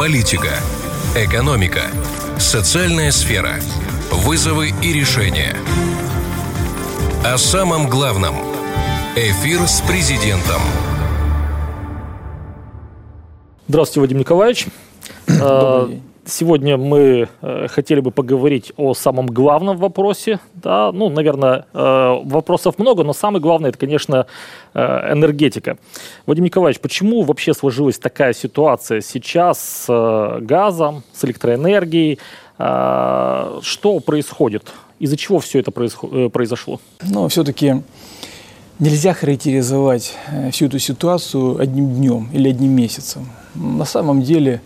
политика, экономика, социальная сфера, вызовы и решения. О самом главном. Эфир с президентом. Здравствуйте, Вадим Николаевич. Добрый день. Сегодня мы э, хотели бы поговорить о самом главном вопросе. Да? Ну, наверное, э, вопросов много, но самый главный это, конечно, э, энергетика. Вадим Николаевич, почему вообще сложилась такая ситуация сейчас с э, газом, с электроэнергией? Э, что происходит? Из-за чего все это э, произошло? Ну, все-таки нельзя характеризовать э, всю эту ситуацию одним днем или одним месяцем. На самом деле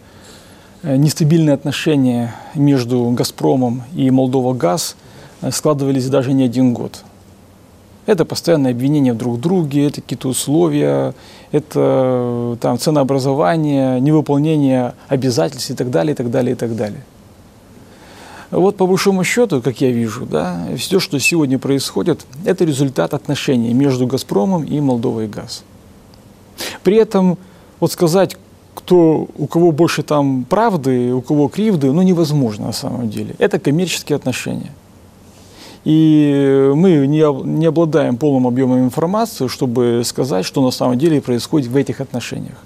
нестабильные отношения между «Газпромом» и «Молдова-Газ» э, складывались даже не один год. Это постоянное обвинение друг в друге, это какие-то условия, это э, там, ценообразование, невыполнение обязательств и так далее, и так далее, и так далее. Вот по большому счету, как я вижу, да, все, что сегодня происходит, это результат отношений между «Газпромом» и «Молдовой газ». При этом вот сказать, кто, у кого больше там правды, у кого кривды, ну, невозможно на самом деле. Это коммерческие отношения. И мы не, не обладаем полным объемом информации, чтобы сказать, что на самом деле происходит в этих отношениях.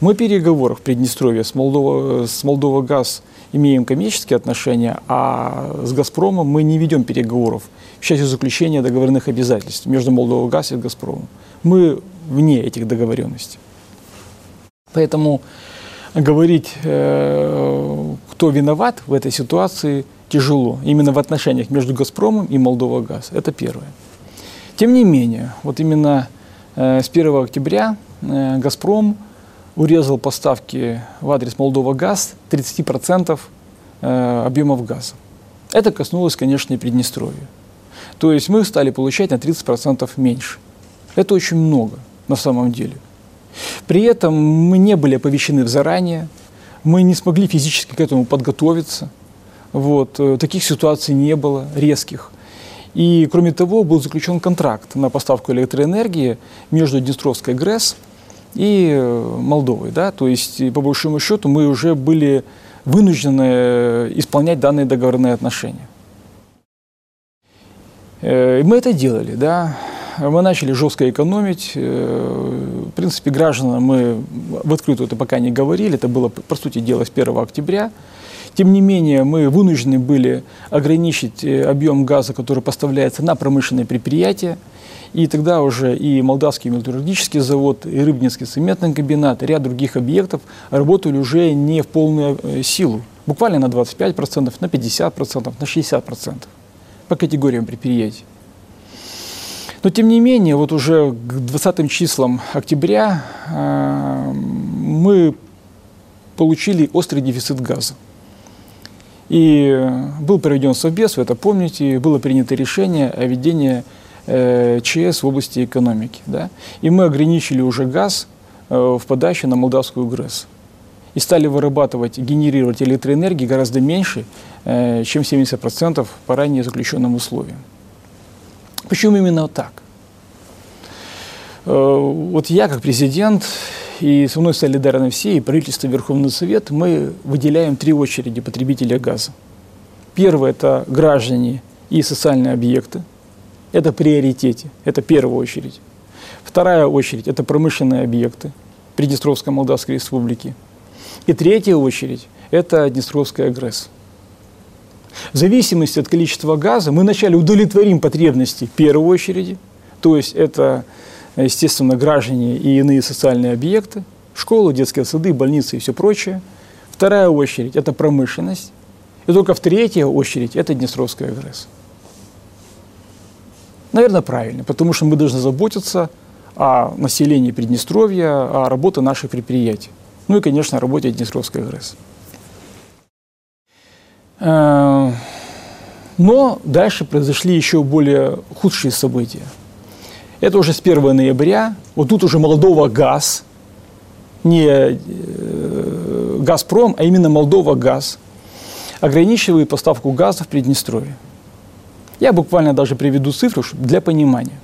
Мы в переговорах в Приднестровье с Молдова, с Молдова ГАЗ имеем коммерческие отношения, а с «Газпромом» мы не ведем переговоров в части заключения договорных обязательств между Молдова ГАЗ и «Газпромом». Мы вне этих договоренностей. Поэтому говорить, э, кто виноват в этой ситуации, тяжело. Именно в отношениях между «Газпромом» и «Молдова Газ». Это первое. Тем не менее, вот именно э, с 1 октября э, «Газпром» урезал поставки в адрес «Молдова Газ» 30% объемов газа. Это коснулось, конечно, и Приднестровья. То есть мы стали получать на 30% меньше. Это очень много на самом деле – при этом мы не были оповещены заранее, мы не смогли физически к этому подготовиться. Вот. Э, таких ситуаций не было, резких. И, кроме того, был заключен контракт на поставку электроэнергии между Днестровской ГРЭС и э, Молдовой. Да? То есть, по большому счету, мы уже были вынуждены э, исполнять данные договорные отношения. И мы это делали, да мы начали жестко экономить. Э, в принципе, гражданам мы в открытую это пока не говорили, это было, по сути дела, с 1 октября. Тем не менее, мы вынуждены были ограничить э, объем газа, который поставляется на промышленные предприятия. И тогда уже и Молдавский металлургический завод, и Рыбнинский цементный комбинат, и ряд других объектов работали уже не в полную э, силу. Буквально на 25%, на 50%, на 60% по категориям предприятий. Но тем не менее, вот уже к 20 числам октября э, мы получили острый дефицит газа. И был проведен совбез, вы это помните, было принято решение о введении э, ЧС в области экономики. Да? И мы ограничили уже газ э, в подаче на молдавскую ГРЭС. И стали вырабатывать, генерировать электроэнергии гораздо меньше, чем 70% по ранее заключенным условиям. Почему именно так? Э, вот я, как президент, и со мной солидарны все, и правительство, Верховный Совет, мы выделяем три очереди потребителя газа. Первое – это граждане и социальные объекты. Это приоритете, это первая очередь. Вторая очередь – это промышленные объекты Приднестровской Молдавской Республики. И третья очередь – это Днестровская ГРЭС. В зависимости от количества газа мы вначале удовлетворим потребности первой очереди, то есть это, естественно, граждане и иные социальные объекты, школы, детские сады, больницы и все прочее. Вторая очередь – это промышленность. И только в третьей очередь – это Днестровская ГРЭС. Наверное, правильно, потому что мы должны заботиться о населении Приднестровья, о работе наших предприятий. Ну и, конечно, о работе Днестровской ГРЭС. Э, но дальше произошли еще более худшие события. Это уже с 1 ноября. Вот тут уже Молдова ГАЗ, не э, Газпром, а именно Молдова ГАЗ, ограничивает поставку газа в Приднестровье. Я буквально даже приведу цифру для понимания.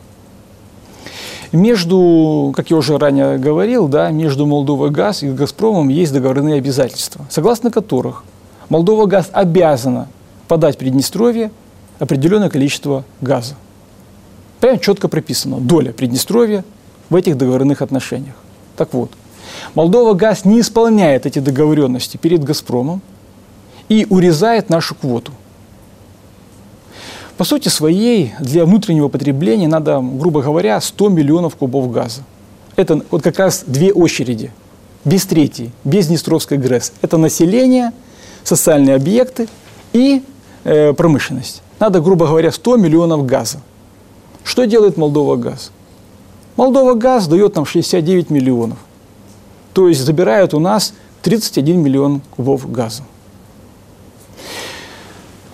Между, как я уже ранее говорил, да, между Молдова ГАЗ и Газпромом есть договорные обязательства, согласно которых Молдова ГАЗ обязана подать Приднестровье определенное количество газа. Прямо четко прописано доля Приднестровья в этих договорных отношениях. Так вот, Молдова ГАЗ не исполняет эти договоренности перед Газпромом и урезает нашу квоту. По сути своей, для внутреннего потребления надо, грубо говоря, 100 миллионов кубов газа. Это вот как раз две очереди, без третьей, без Днестровской ГРЭС. Это население, социальные объекты и э, промышленность. Надо, грубо говоря, 100 миллионов газа. Что делает Молдова газ? Молдова газ дает нам 69 миллионов. То есть забирают у нас 31 миллион кубов газа.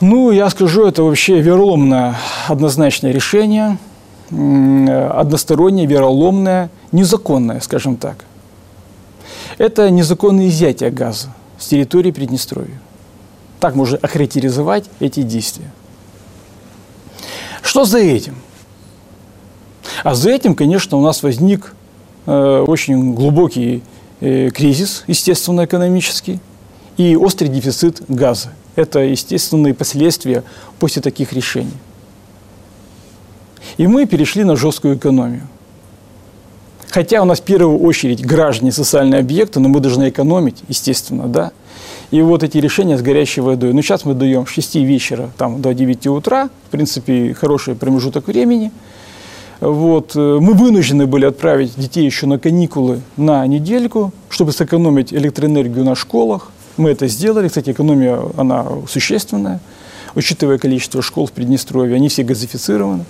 Ну, я скажу, это вообще вероломное однозначное решение, одностороннее, вероломное, незаконное, скажем так. Это незаконное изъятие газа с территории Приднестровья. Так можно охарактеризовать эти действия. Что за этим? А за этим, конечно, у нас возник э, очень глубокий э, кризис, естественно, экономический, и острый дефицит газа. Это естественные последствия после таких решений. И мы перешли на жесткую экономию. Хотя у нас в первую очередь граждане социальные объекты, но мы должны экономить, естественно, да. И вот эти решения с горячей водой. Ну, сейчас мы даем с 6 вечера там, до 9 утра, в принципе, хороший промежуток времени. Вот. Мы вынуждены были отправить детей еще на каникулы на недельку, чтобы сэкономить электроэнергию на школах. Мы это сделали. Кстати, экономия, она существенная, учитывая количество школ в Приднестровье. Они все газифицированы.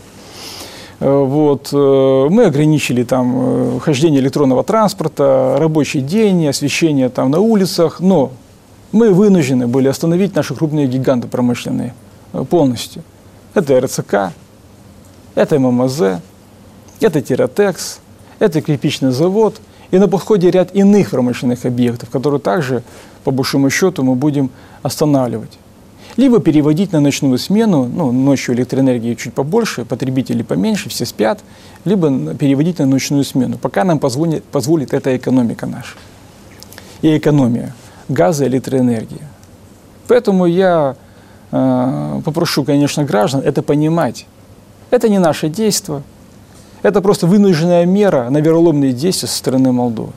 Э, вот. Э, мы ограничили там э, хождение электронного транспорта, рабочий день, освещение там на улицах, но мы вынуждены были остановить наши крупные гиганты промышленные полностью. Это РЦК, это ММЗ, это Тиротекс, это кирпичный завод и на подходе ряд иных промышленных объектов, которые также по большому счету мы будем останавливать. Либо переводить на ночную смену, ну, ночью электроэнергии чуть побольше, потребители поменьше, все спят, либо переводить на ночную смену, пока нам позволит, позволит эта экономика наша. И экономия газа электроэнергии. Поэтому я э, попрошу, конечно, граждан это понимать. Это не наше действие, это просто вынужденная мера на вероломные действия со стороны Молдовы.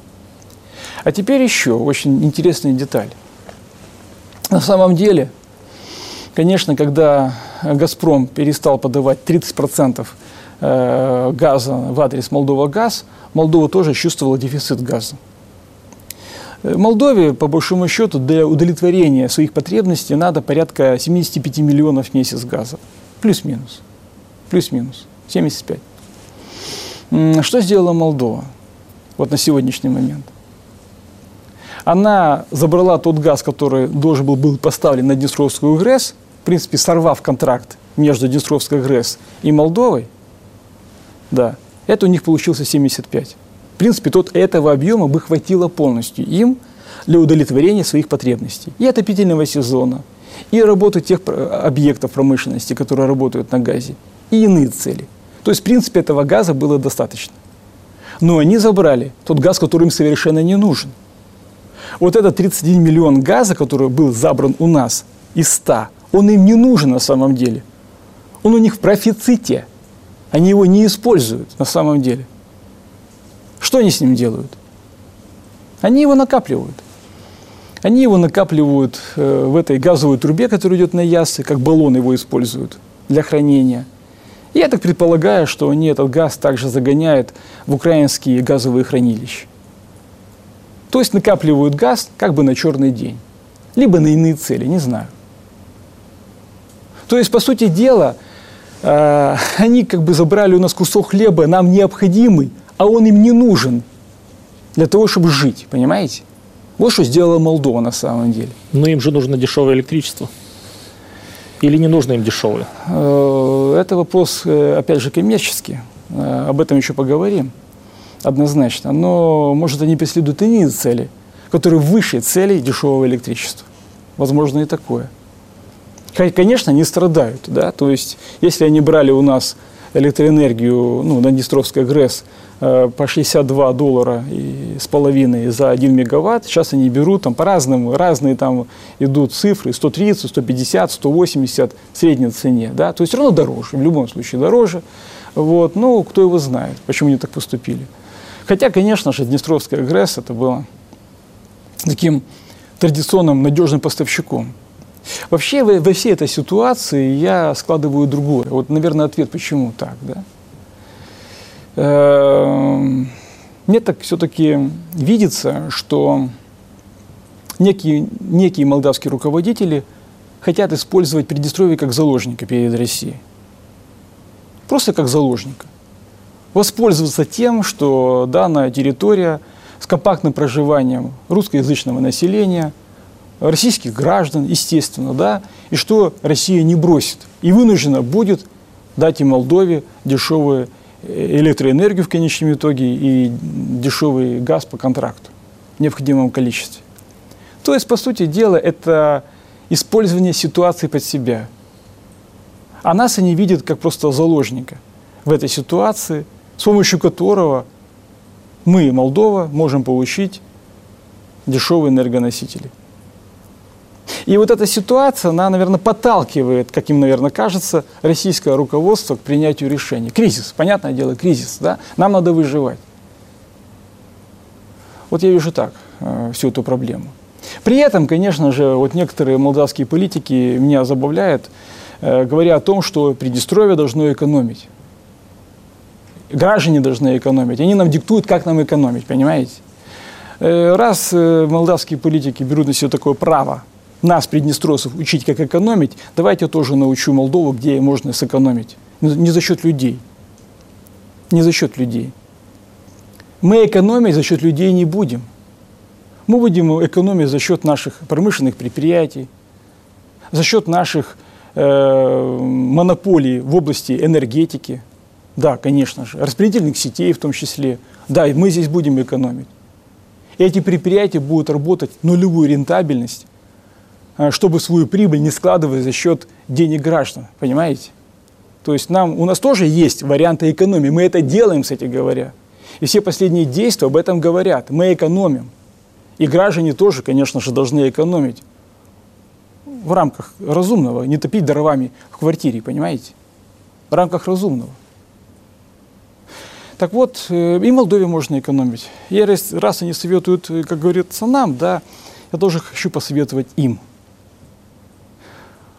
А теперь еще очень интересная деталь. На самом деле, конечно, когда «Газпром» перестал подавать 30% э, газа в адрес Молдова газ, Молдова тоже чувствовала дефицит газа. Молдове, по большому счету, для удовлетворения своих потребностей надо порядка 75 миллионов в месяц газа. Плюс-минус. Плюс-минус. 75. Что сделала Молдова вот на сегодняшний момент? она забрала тот газ, который должен был быть поставлен на Днестровскую ГРЭС, принципе, сорвав контракт между Днестровской ГРЭС и Молдовой, да, это у них получился 75. В принципе, тот этого объема бы хватило полностью им для удовлетворения своих потребностей. И отопительного сезона, и работы тех объектов промышленности, которые работают на газе, и иные цели. То есть, в принципе, этого газа было достаточно. Но они забрали тот газ, который им совершенно не нужен – вот этот 31 миллион газа, который был забран у нас из 100, он им не нужен на самом деле. Он у них в профиците. Они его не используют на самом деле. Что они с ним делают? Они его накапливают. Они его накапливают э, в этой газовой трубе, которая идет на ясы, как баллон его используют для хранения. И я так предполагаю, что они этот газ также загоняют в украинские газовые хранилища. То есть накапливают газ как бы на черный день. Либо на иные цели, не знаю. То есть, по сути дела, э, они как бы забрали у нас кусок хлеба, нам необходимый, а он им не нужен для того, чтобы жить, понимаете? Вот что сделала Молдова на самом деле. Но им же нужно дешевое электричество. Или не нужно им дешевое? Э, это вопрос, э, опять же, коммерческий. Э, об этом еще поговорим однозначно, но, может, они преследуют иные цели, которые выше целей дешевого электричества. Возможно, и такое. Конечно, они страдают, да, то есть, если они брали у нас электроэнергию, ну, на Днестровской ГРЭС э, по 62 доллара и с половиной за 1 мегаватт. Сейчас они берут там по-разному, разные там идут цифры, 130, 150, 180 в средней цене. Да? То есть все равно дороже, в любом случае дороже. Вот. Ну, кто его знает, почему они так поступили. Хотя, конечно же, Днестровская ГРЭС это было таким традиционным надежным поставщиком. Вообще во, во всей этой ситуации я складываю другое. Вот, наверное, ответ, почему так. Да? Эм, мне так все-таки видится, что некие, некие молдавские руководители хотят использовать Приднестровье как заложника перед Россией. Просто как заложника. Воспользоваться тем, что данная территория с компактным проживанием русскоязычного населения – российских граждан, естественно, да, и что Россия не бросит и вынуждена будет дать и Молдове дешевую э, электроэнергию в конечном итоге и дешевый газ по контракту в необходимом количестве. То есть, по сути дела, это использование ситуации под себя. А нас они видят как просто заложника в этой ситуации, с помощью которого мы, Молдова, можем получить дешевые энергоносители. И вот эта ситуация, она, наверное, подталкивает, как им, наверное, кажется, российское руководство к принятию решений. Кризис, понятное дело, кризис, да? Нам надо выживать. Вот я вижу так э, всю эту проблему. При этом, конечно же, вот некоторые молдавские политики меня забавляют, э, говоря о том, что Приднестровье должно экономить. Граждане должны экономить. Они нам диктуют, как нам экономить, понимаете? Э, раз э, молдавские политики берут на себя такое право нас, приднестровцев, учить, как экономить, давайте я тоже научу Молдову, где можно сэкономить. Не за счет людей. Не за счет людей. Мы экономить за счет людей не будем. Мы будем экономить за счет наших промышленных предприятий, за счет наших э, монополий в области энергетики. Да, конечно же. Распределительных сетей в том числе. Да, и мы здесь будем экономить. Эти предприятия будут работать нулевую рентабельность чтобы свою прибыль не складывать за счет денег граждан, понимаете? То есть нам, у нас тоже есть варианты экономии, мы это делаем, кстати говоря. И все последние действия об этом говорят. Мы экономим. И граждане тоже, конечно же, должны экономить в рамках разумного, не топить дровами в квартире, понимаете? В рамках разумного. Так вот, э, и Молдове можно экономить. Раз, раз они советуют, э, как говорится, нам, да, я тоже хочу посоветовать им –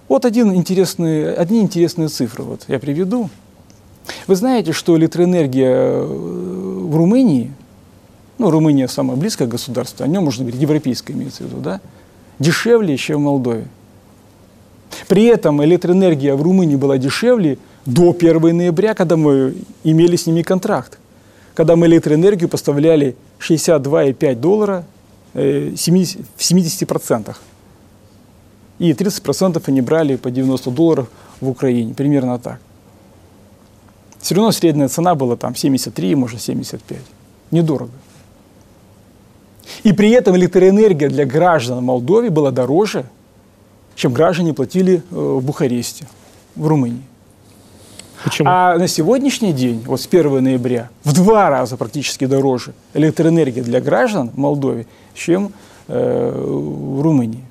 вот один интересный, одни интересные цифры вот я приведу. Вы знаете, что электроэнергия э, в Румынии, ну, Румыния самое близкое государство, о нем можно говорить, европейское имеется в виду, да, дешевле, чем в Молдове. При этом электроэнергия в Румынии была дешевле до 1 ноября, когда мы имели с ними контракт. Когда мы электроэнергию поставляли 62,5 доллара э, в 70% и 30% они брали по 90 долларов в Украине, примерно так. Все равно средняя цена была там 73, может 75. Недорого. И при этом электроэнергия для граждан Молдовы была дороже, чем граждане платили э, в Бухаресте, в Румынии. Почему? А на сегодняшний день, вот с 1 ноября, в два раза практически дороже электроэнергия для граждан Молдовы, чем э, в Румынии.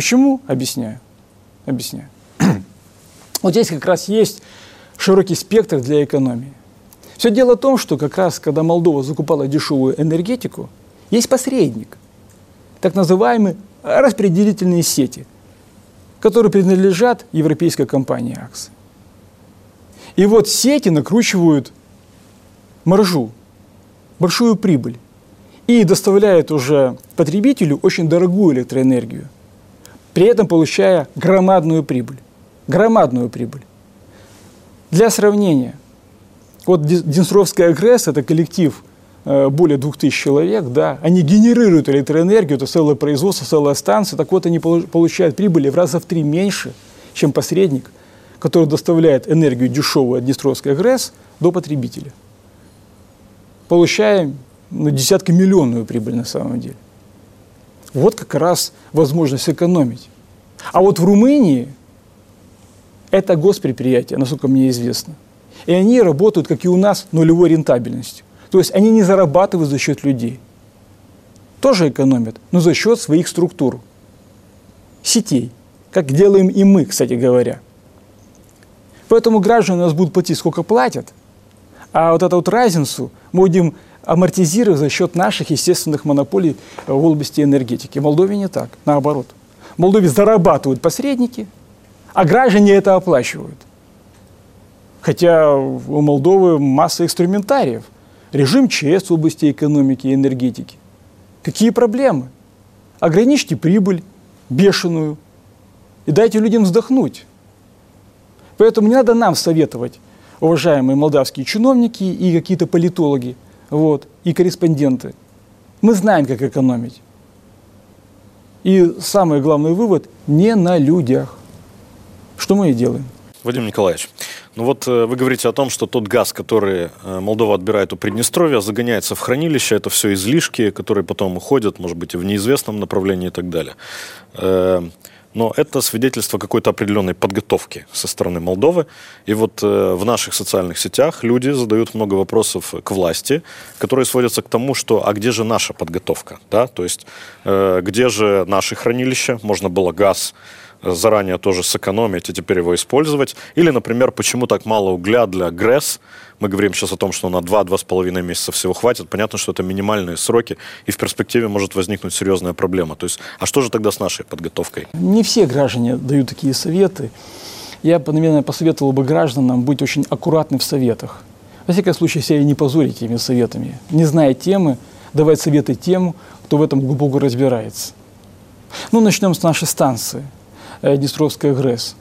Почему? Объясняю. Объясняю. вот здесь как раз есть широкий спектр для экономии. Все дело в том, что как раз когда Молдова закупала дешевую энергетику, есть посредник, так называемые распределительные сети, которые принадлежат европейской компании АКС. И вот сети накручивают маржу, большую прибыль и доставляют уже потребителю очень дорогую электроэнергию – при этом получая громадную прибыль. Громадную прибыль. Для сравнения, вот Днестровская ГРЭС – это коллектив э, более 2000 человек, да, они генерируют электроэнергию, это целое производство, целая станция, так вот они получают прибыли в раза в три меньше, чем посредник, который доставляет энергию дешевую от Днестровской ГРЭС до потребителя. Получаем ну, десятки миллионную прибыль на самом деле. Вот как раз возможность экономить. А вот в Румынии это госпредприятие, насколько мне известно. И они работают, как и у нас, нулевой рентабельностью. То есть они не зарабатывают за счет людей. Тоже экономят, но за счет своих структур, сетей, как делаем и мы, кстати говоря. Поэтому граждане у нас будут платить, сколько платят, а вот эту вот разницу мы будем амортизировать за счет наших естественных монополий в области энергетики. В Молдове не так, наоборот. В Молдове зарабатывают посредники, а граждане это оплачивают. Хотя у Молдовы масса инструментариев. Режим ЧС в области экономики и энергетики. Какие проблемы? Ограничьте прибыль бешеную и дайте людям вздохнуть. Поэтому не надо нам советовать, уважаемые молдавские чиновники и какие-то политологи, вот, и корреспонденты. Мы знаем, как экономить. И самый главный вывод – не на людях. Что мы и делаем. Вадим Николаевич, ну вот э, вы говорите о том, что тот газ, который э, Молдова отбирает у Приднестровья, загоняется в хранилище, это все излишки, которые потом уходят, может быть, и в неизвестном направлении и так далее. Э, но это свидетельство какой-то определенной подготовки со стороны Молдовы. И вот в наших социальных сетях люди задают много вопросов к власти, которые сводятся к тому, что а где же наша подготовка? Да? То есть где же наши хранилища? Можно было газ заранее тоже сэкономить и теперь его использовать. Или, например, почему так мало угля для ГРЭС. Мы говорим сейчас о том, что на 2-2,5 месяца всего хватит. Понятно, что это минимальные сроки, и в перспективе может возникнуть серьезная проблема. То есть, а что же тогда с нашей подготовкой? Не все граждане дают такие советы. Я, наверное, посоветовал бы гражданам быть очень аккуратны в советах. Во всяком случае, себя не позорить этими советами. Не зная темы, давать советы тем, кто в этом глубоко разбирается. Ну, начнем с нашей станции – Днестровская ГРЭС.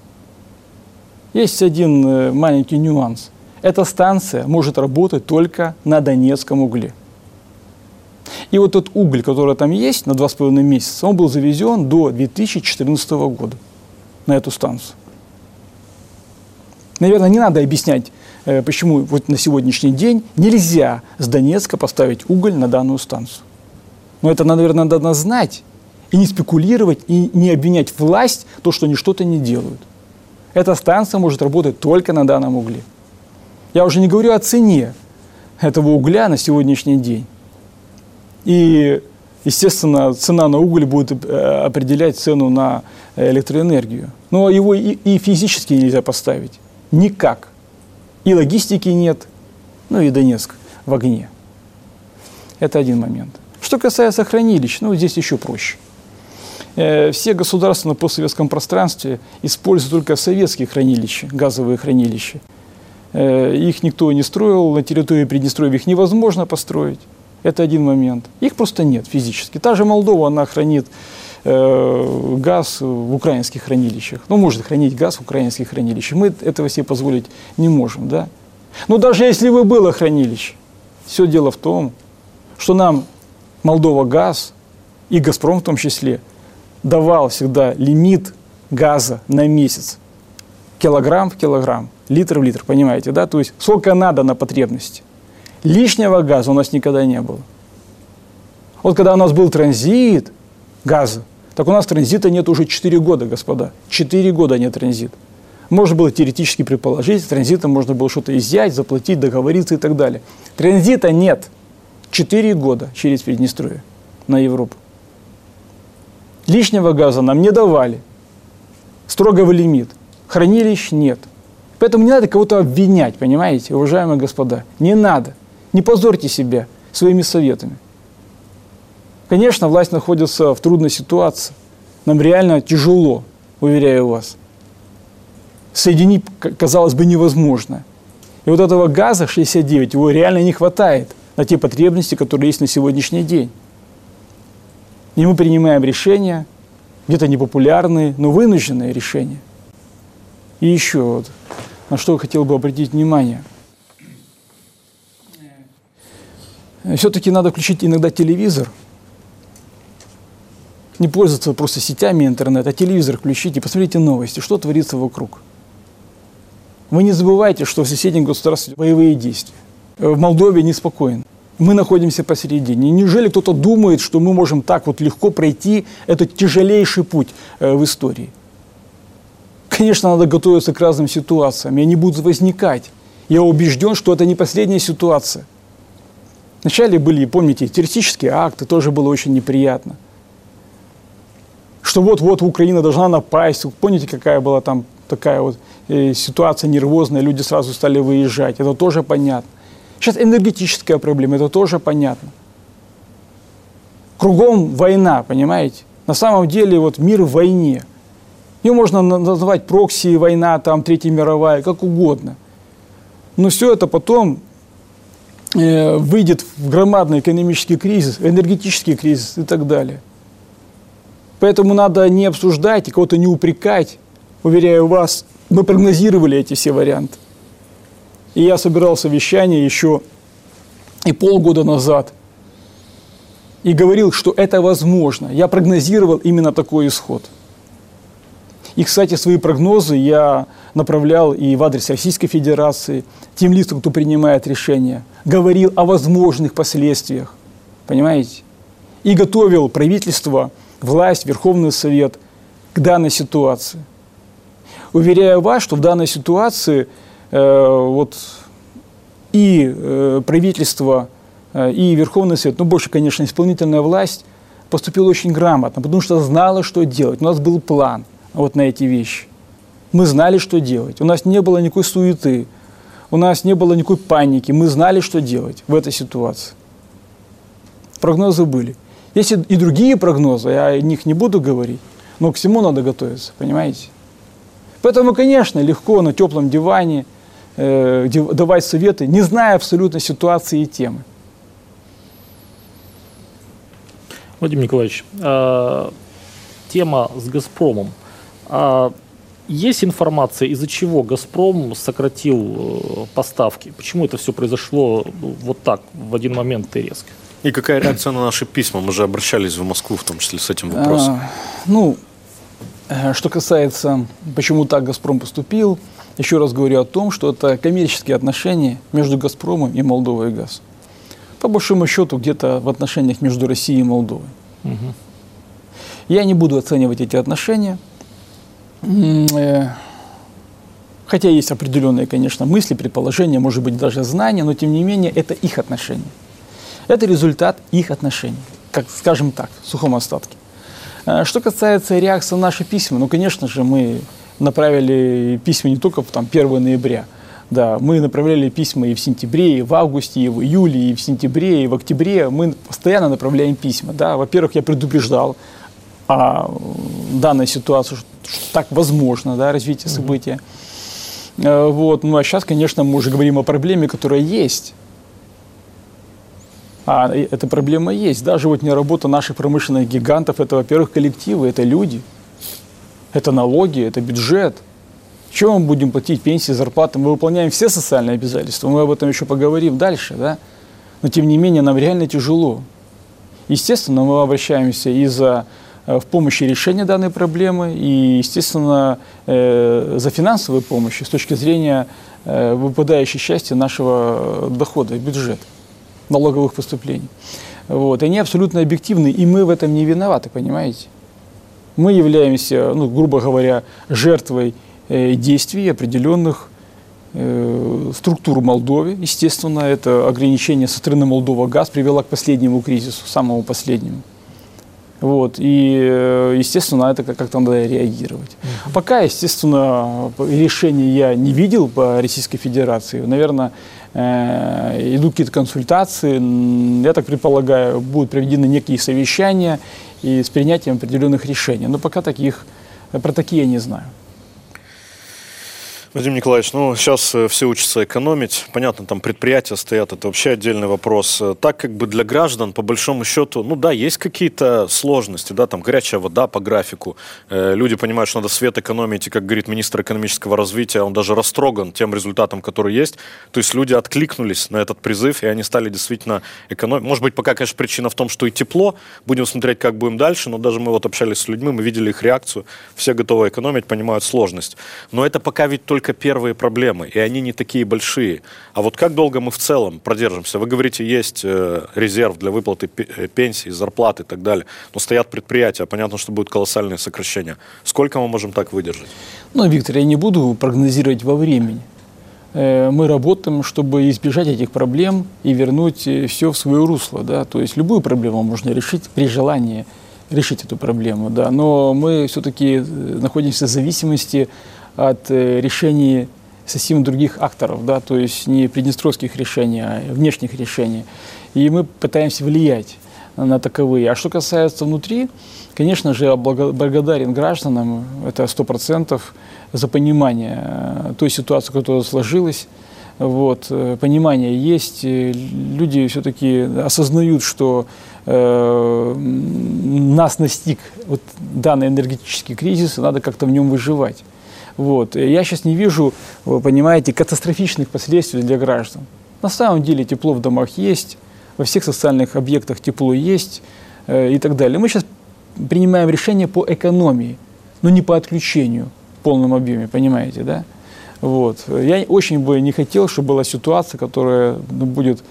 Есть один э, маленький нюанс. Эта станция может работать только на Донецком угле. И вот тот уголь, который там есть на 2,5 месяца, он был завезен до 2014 года на эту станцию. Наверное, не надо объяснять, э, почему вот на сегодняшний день нельзя с Донецка поставить уголь на данную станцию. Но это, наверное, надо знать и не спекулировать, и не обвинять власть, то, что они что-то не делают. Эта станция может работать только на данном угле. Я уже не говорю о цене этого угля на сегодняшний день. И, естественно, цена на уголь будет э, определять цену на электроэнергию. Но его и, и физически нельзя поставить. Никак. И логистики нет, ну и Донецк в огне. Это один момент. Что касается хранилищ, ну здесь еще проще. Э, все государства на постсоветском пространстве используют только советские хранилища, газовые хранилища. Э, их никто не строил, на территории Приднестровья их невозможно построить. Это один момент. Их просто нет физически. Та же Молдова, она хранит э, газ в украинских хранилищах. Ну, может хранить газ в украинских хранилищах. Мы этого себе позволить не можем, да? Но даже если бы было хранилище, все дело в том, что нам Молдова газ и Газпром в том числе давал всегда лимит газа на месяц. Килограмм в килограмм, литр в литр, понимаете, да? То есть сколько надо на потребности. Лишнего газа у нас никогда не было. Вот когда у нас был транзит газа, так у нас транзита нет уже 4 года, господа. 4 года нет транзита. Можно было теоретически предположить, транзитом можно было что-то изъять, заплатить, договориться и так далее. Транзита нет. 4 года через Приднестровье на Европу. Лишнего газа нам не давали. Строгого лимит. Хранилищ нет. Поэтому не надо кого-то обвинять, понимаете, уважаемые господа. Не надо. Не позорьте себя своими советами. Конечно, власть находится в трудной ситуации. Нам реально тяжело, уверяю вас. Соединить, казалось бы, невозможно. И вот этого газа 69, его реально не хватает на те потребности, которые есть на сегодняшний день. И мы принимаем решения, где-то непопулярные, но вынужденные решения. И еще вот, на что я хотел бы обратить внимание. Все-таки надо включить иногда телевизор, не пользоваться просто сетями интернета, а телевизор и посмотрите новости, что творится вокруг. Вы не забывайте, что в соседнем государстве боевые действия. В Молдове неспокойно мы находимся посередине. неужели кто-то думает, что мы можем так вот легко пройти этот тяжелейший путь э, в истории? Конечно, надо готовиться к разным ситуациям, и они будут возникать. Я убежден, что это не последняя ситуация. Вначале были, помните, террористические акты, тоже было очень неприятно. Что вот-вот Украина должна напасть. Помните, какая была там такая вот э, ситуация нервозная, люди сразу стали выезжать. Это тоже понятно. Сейчас энергетическая проблема, это тоже понятно. Кругом война, понимаете? На самом деле вот мир в войне. Ее можно называть прокси, война, там, Третья мировая, как угодно. Но все это потом э, выйдет в громадный экономический кризис, энергетический кризис и так далее. Поэтому надо не обсуждать и кого-то не упрекать. Уверяю вас, мы прогнозировали эти все варианты. И я собирал совещание еще и полгода назад. И говорил, что это возможно. Я прогнозировал именно такой исход. И, кстати, свои прогнозы я направлял и в адрес Российской Федерации, тем лицам, кто принимает решения, говорил о возможных последствиях, понимаете? И готовил правительство, власть, Верховный Совет к данной ситуации. Уверяю вас, что в данной ситуации вот и э, правительство, э, и Верховный Совет, ну больше, конечно, исполнительная власть поступила очень грамотно, потому что знала, что делать. У нас был план – вот на эти вещи. Мы знали, что делать. У нас не было никакой суеты, у нас не было никакой паники. Мы знали, что делать в этой ситуации. Прогнозы были. Есть и другие прогнозы, я о них не буду говорить, но к всему надо готовиться, понимаете? Поэтому, конечно, легко на теплом диване э, давать советы, не зная абсолютно ситуации и темы. Владимир Николаевич, э, тема с «Газпромом». А есть информация, из-за чего «Газпром» сократил э, поставки? Почему это все произошло ну, вот так, в один момент и резко? И какая реакция на наши письма? Мы же обращались в Москву, в том числе, с этим вопросом. А, ну, э, что касается, почему так «Газпром» поступил, еще раз говорю о том, что это коммерческие отношения между «Газпромом» и «Молдовой газ». По большому счету, где-то в отношениях между Россией и Молдовой. Угу. Я не буду оценивать эти отношения – Э, хотя есть определенные, конечно, мысли, предположения, может быть, даже знания, но тем не менее это их отношения. Это результат их отношений, как, скажем так, в сухом остатке. Э, что касается реакции на наши письма, ну, конечно же, мы направили письма не только там, 1 ноября, да, мы направляли письма и в сентябре, и в августе, и в июле, и в сентябре, и в октябре. Мы постоянно направляем письма. Да. Во-первых, я предупреждал о данной ситуации, что так возможно, да, развитие события. Mm-hmm. Вот. Ну а сейчас, конечно, мы уже говорим о проблеме, которая есть. А эта проблема есть. Даже вот не работа наших промышленных гигантов, это, во-первых, коллективы, это люди, это налоги, это бюджет. Чем мы будем платить пенсии, зарплаты? Мы выполняем все социальные обязательства, мы об этом еще поговорим дальше, да? Но тем не менее нам реально тяжело. Естественно, мы обращаемся и за Э, в помощи решения данной проблемы и, естественно, э, за финансовую помощь с точки зрения э, выпадающей части нашего дохода в бюджет, налоговых поступлений. Вот. Они абсолютно объективны, и мы в этом не виноваты, понимаете? Мы являемся, ну, грубо говоря, жертвой действий определенных структур Молдовы. Естественно, это ограничение со стороны Молдова газ привело к последнему кризису, самому последнему. Вот, и, э, естественно, на это как-то надо реагировать. Uh-huh. Пока, естественно, решения я не видел по Российской Федерации. Наверное, э, идут какие-то консультации. Я так предполагаю, будут проведены некие совещания и с принятием определенных решений. Но пока таких, про такие я не знаю. Владимир Николаевич, ну сейчас э, все учатся экономить. Понятно, там предприятия стоят, это вообще отдельный вопрос. Э, так как бы для граждан, по большому счету, ну да, есть какие-то сложности, да, там горячая вода по графику. Э, люди понимают, что надо свет экономить, и, как говорит министр экономического развития, он даже растроган тем результатом, который есть. То есть люди откликнулись на этот призыв, и они стали действительно экономить. Может быть, пока, конечно, причина в том, что и тепло. Будем смотреть, как будем дальше, но даже мы вот общались с людьми, мы видели их реакцию. Все готовы экономить, понимают сложность. Но это пока ведь только только первые проблемы, и они не такие большие. А вот как долго мы в целом продержимся? Вы говорите, есть э, резерв для выплаты э, пенсии, зарплаты и так далее, но стоят предприятия, понятно, что будут колоссальные сокращения. Сколько мы можем так выдержать? Ну, Виктор, я не буду прогнозировать во времени. э, мы работаем, чтобы избежать этих проблем и вернуть все в свое русло. Да? То есть любую проблему можно решить при желании решить эту проблему. Да? Но мы все-таки находимся в зависимости от решений совсем других акторов, да? то есть не приднестровских решений, а внешних решений. И мы пытаемся влиять на таковые. А что касается внутри, конечно же, я благодарен гражданам, это сто процентов, за понимание э, той ситуации, которая сложилась. Вот, э, понимание есть, люди все-таки осознают, что э, нас настиг вот данный энергетический кризис, и надо как-то в нем выживать. Вот. Я сейчас не вижу, вы понимаете, катастрофичных последствий для граждан. На самом деле тепло в домах есть, во всех социальных объектах тепло есть э, и так далее. Мы сейчас принимаем решение по экономии, но не по отключению в полном объеме, понимаете, да? Вот. Я очень бы не хотел, чтобы была ситуация, которая ну, будет,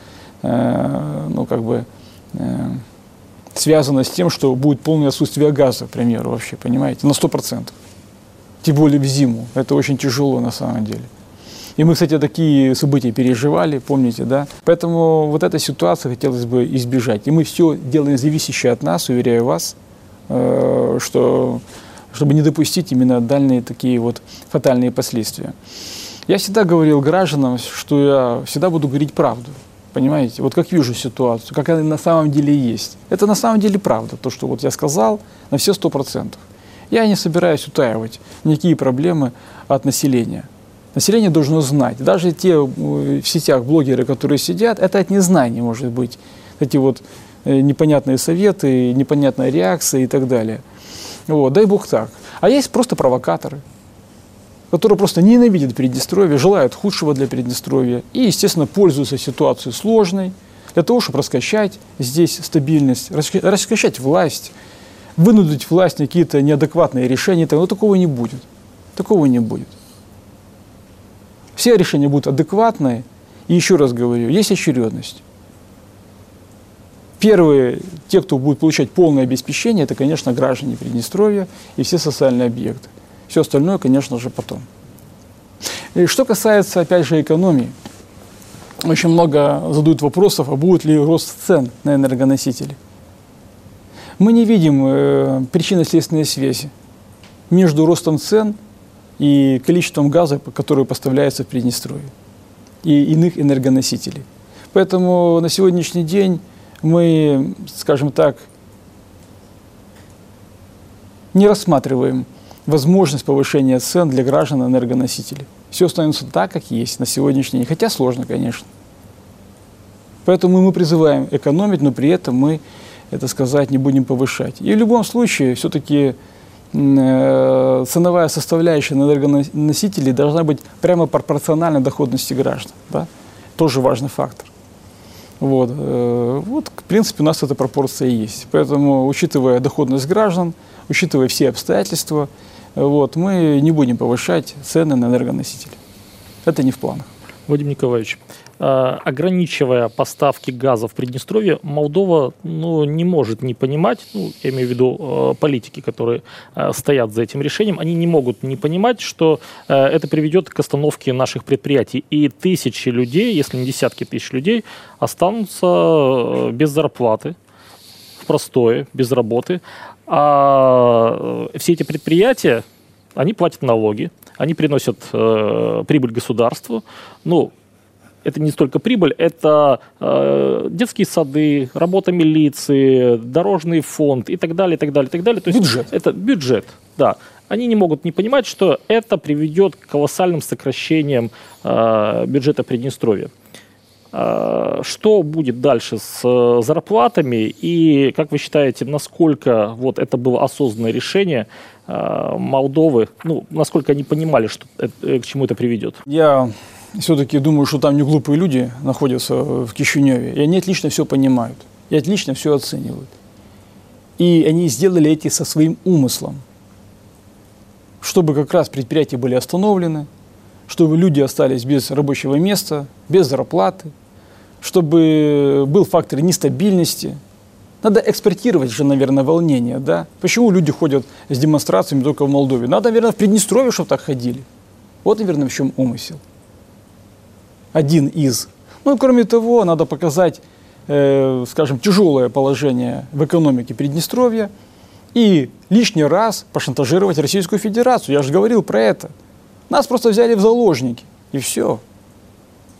э, ну, как бы, э, связана с тем, что будет полное отсутствие газа, к примеру, вообще, понимаете, на 100%. Тем более в зиму. Это очень тяжело на самом деле. И мы, кстати, такие события переживали, помните, да? Поэтому вот этой ситуации хотелось бы избежать. И мы все делаем зависящее от нас, уверяю вас, э, что, чтобы не допустить именно дальние такие вот фатальные последствия. Я всегда говорил гражданам, что я всегда буду говорить правду. Понимаете? Вот как вижу ситуацию, как она на самом деле есть. Это на самом деле правда, то, что вот я сказал, на все сто процентов. Я не собираюсь утаивать никакие проблемы от населения. Население должно знать. Даже те э, в сетях блогеры, которые сидят, это от незнания может быть. Эти вот э, непонятные советы, непонятная реакция и так далее. Вот, дай бог так. А есть просто провокаторы, которые просто ненавидят Приднестровье, желают худшего для Приднестровья и, естественно, пользуются ситуацией сложной для того, чтобы раскачать здесь стабильность, раскачать власть, вынудить власть на какие-то неадекватные решения. Но такого не будет. Такого не будет. Все решения будут адекватные. И еще раз говорю, есть очередность. Первые, те, кто будет получать полное обеспечение, это, конечно, граждане Приднестровья и все социальные объекты. Все остальное, конечно же, потом. И что касается, опять же, экономии, очень много задают вопросов, а будет ли рост цен на энергоносители. Мы не видим э, причинно-следственной связи между ростом цен – и количеством газа, который поставляется в Приднестровье, и иных энергоносителей. Поэтому на сегодняшний день мы, скажем так, не рассматриваем возможность повышения цен для граждан энергоносителей. Все остается так, как есть на сегодняшний день, хотя сложно, конечно. Поэтому мы призываем экономить, но при этом мы, это сказать, не будем повышать. И в любом случае, все-таки Э, ценовая составляющая на энергоносители должна быть прямо пропорциональна доходности граждан. Да? Тоже важный фактор. Вот. Э, вот, в принципе, у нас эта пропорция есть. Поэтому, учитывая доходность граждан, учитывая все обстоятельства, вот, мы не будем повышать цены на энергоносители. Это не в планах. Вадим Николаевич, Э, ограничивая поставки газа в Приднестровье, Молдова ну, не может не понимать, ну, я имею в виду э, политики, которые э, стоят за этим решением, они не могут не понимать, что это приведет к остановке наших предприятий. И тысячи людей, если не десятки тысяч людей, останутся без зарплаты, в простое, без работы. А все эти предприятия, они платят налоги, они приносят э, прибыль государству. Ну, это не столько прибыль, это э, детские сады, работа милиции, дорожный фонд и так далее, и так далее, и так далее. То есть бюджет. Это бюджет, да. Они не могут не понимать, что это приведет к колоссальным сокращениям э, бюджета Приднестровья. Э, что будет дальше с э, зарплатами и, как вы считаете, насколько вот это было осознанное решение Молдовы, ну, насколько они понимали, что это, к чему это приведет? Я все-таки думаю, что там не глупые люди находятся в Кишиневе, и они отлично все понимают, и отлично все оценивают. И они сделали эти со своим умыслом, чтобы как раз предприятия были остановлены, чтобы люди остались без рабочего места, без зарплаты, чтобы был фактор нестабильности. Надо экспортировать же, наверное, волнение, да? Почему люди ходят с демонстрациями только в Молдове? Надо, наверное, в Приднестровье, чтобы так ходили. Вот, наверное, в чем умысел. один из. Ну и кроме того, надо показать, э, скажем, тяжелое положение в экономике Приднестровья и лишний раз пошантажировать Российскую Федерацию. Я же говорил про это. Нас просто взяли в заложники, и все.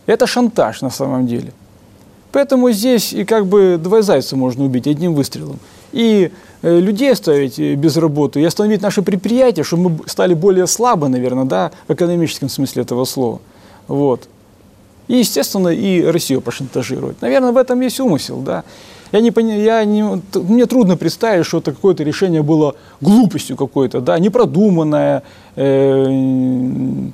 Это шантаж на самом деле. Поэтому здесь и как бы два зайца можно убить одним выстрелом. И э, людей оставить э, без работы, и остановить наши предприятия, чтобы мы стали более слабы, наверное, да, в экономическом смысле этого слова. Вот. И, естественно, и Россию пошантажировать. Наверное, в этом есть умысел, да. Я не понимаю, я не, мне трудно представить, что это какое-то решение было глупостью какой-то, да, непродуманное, э,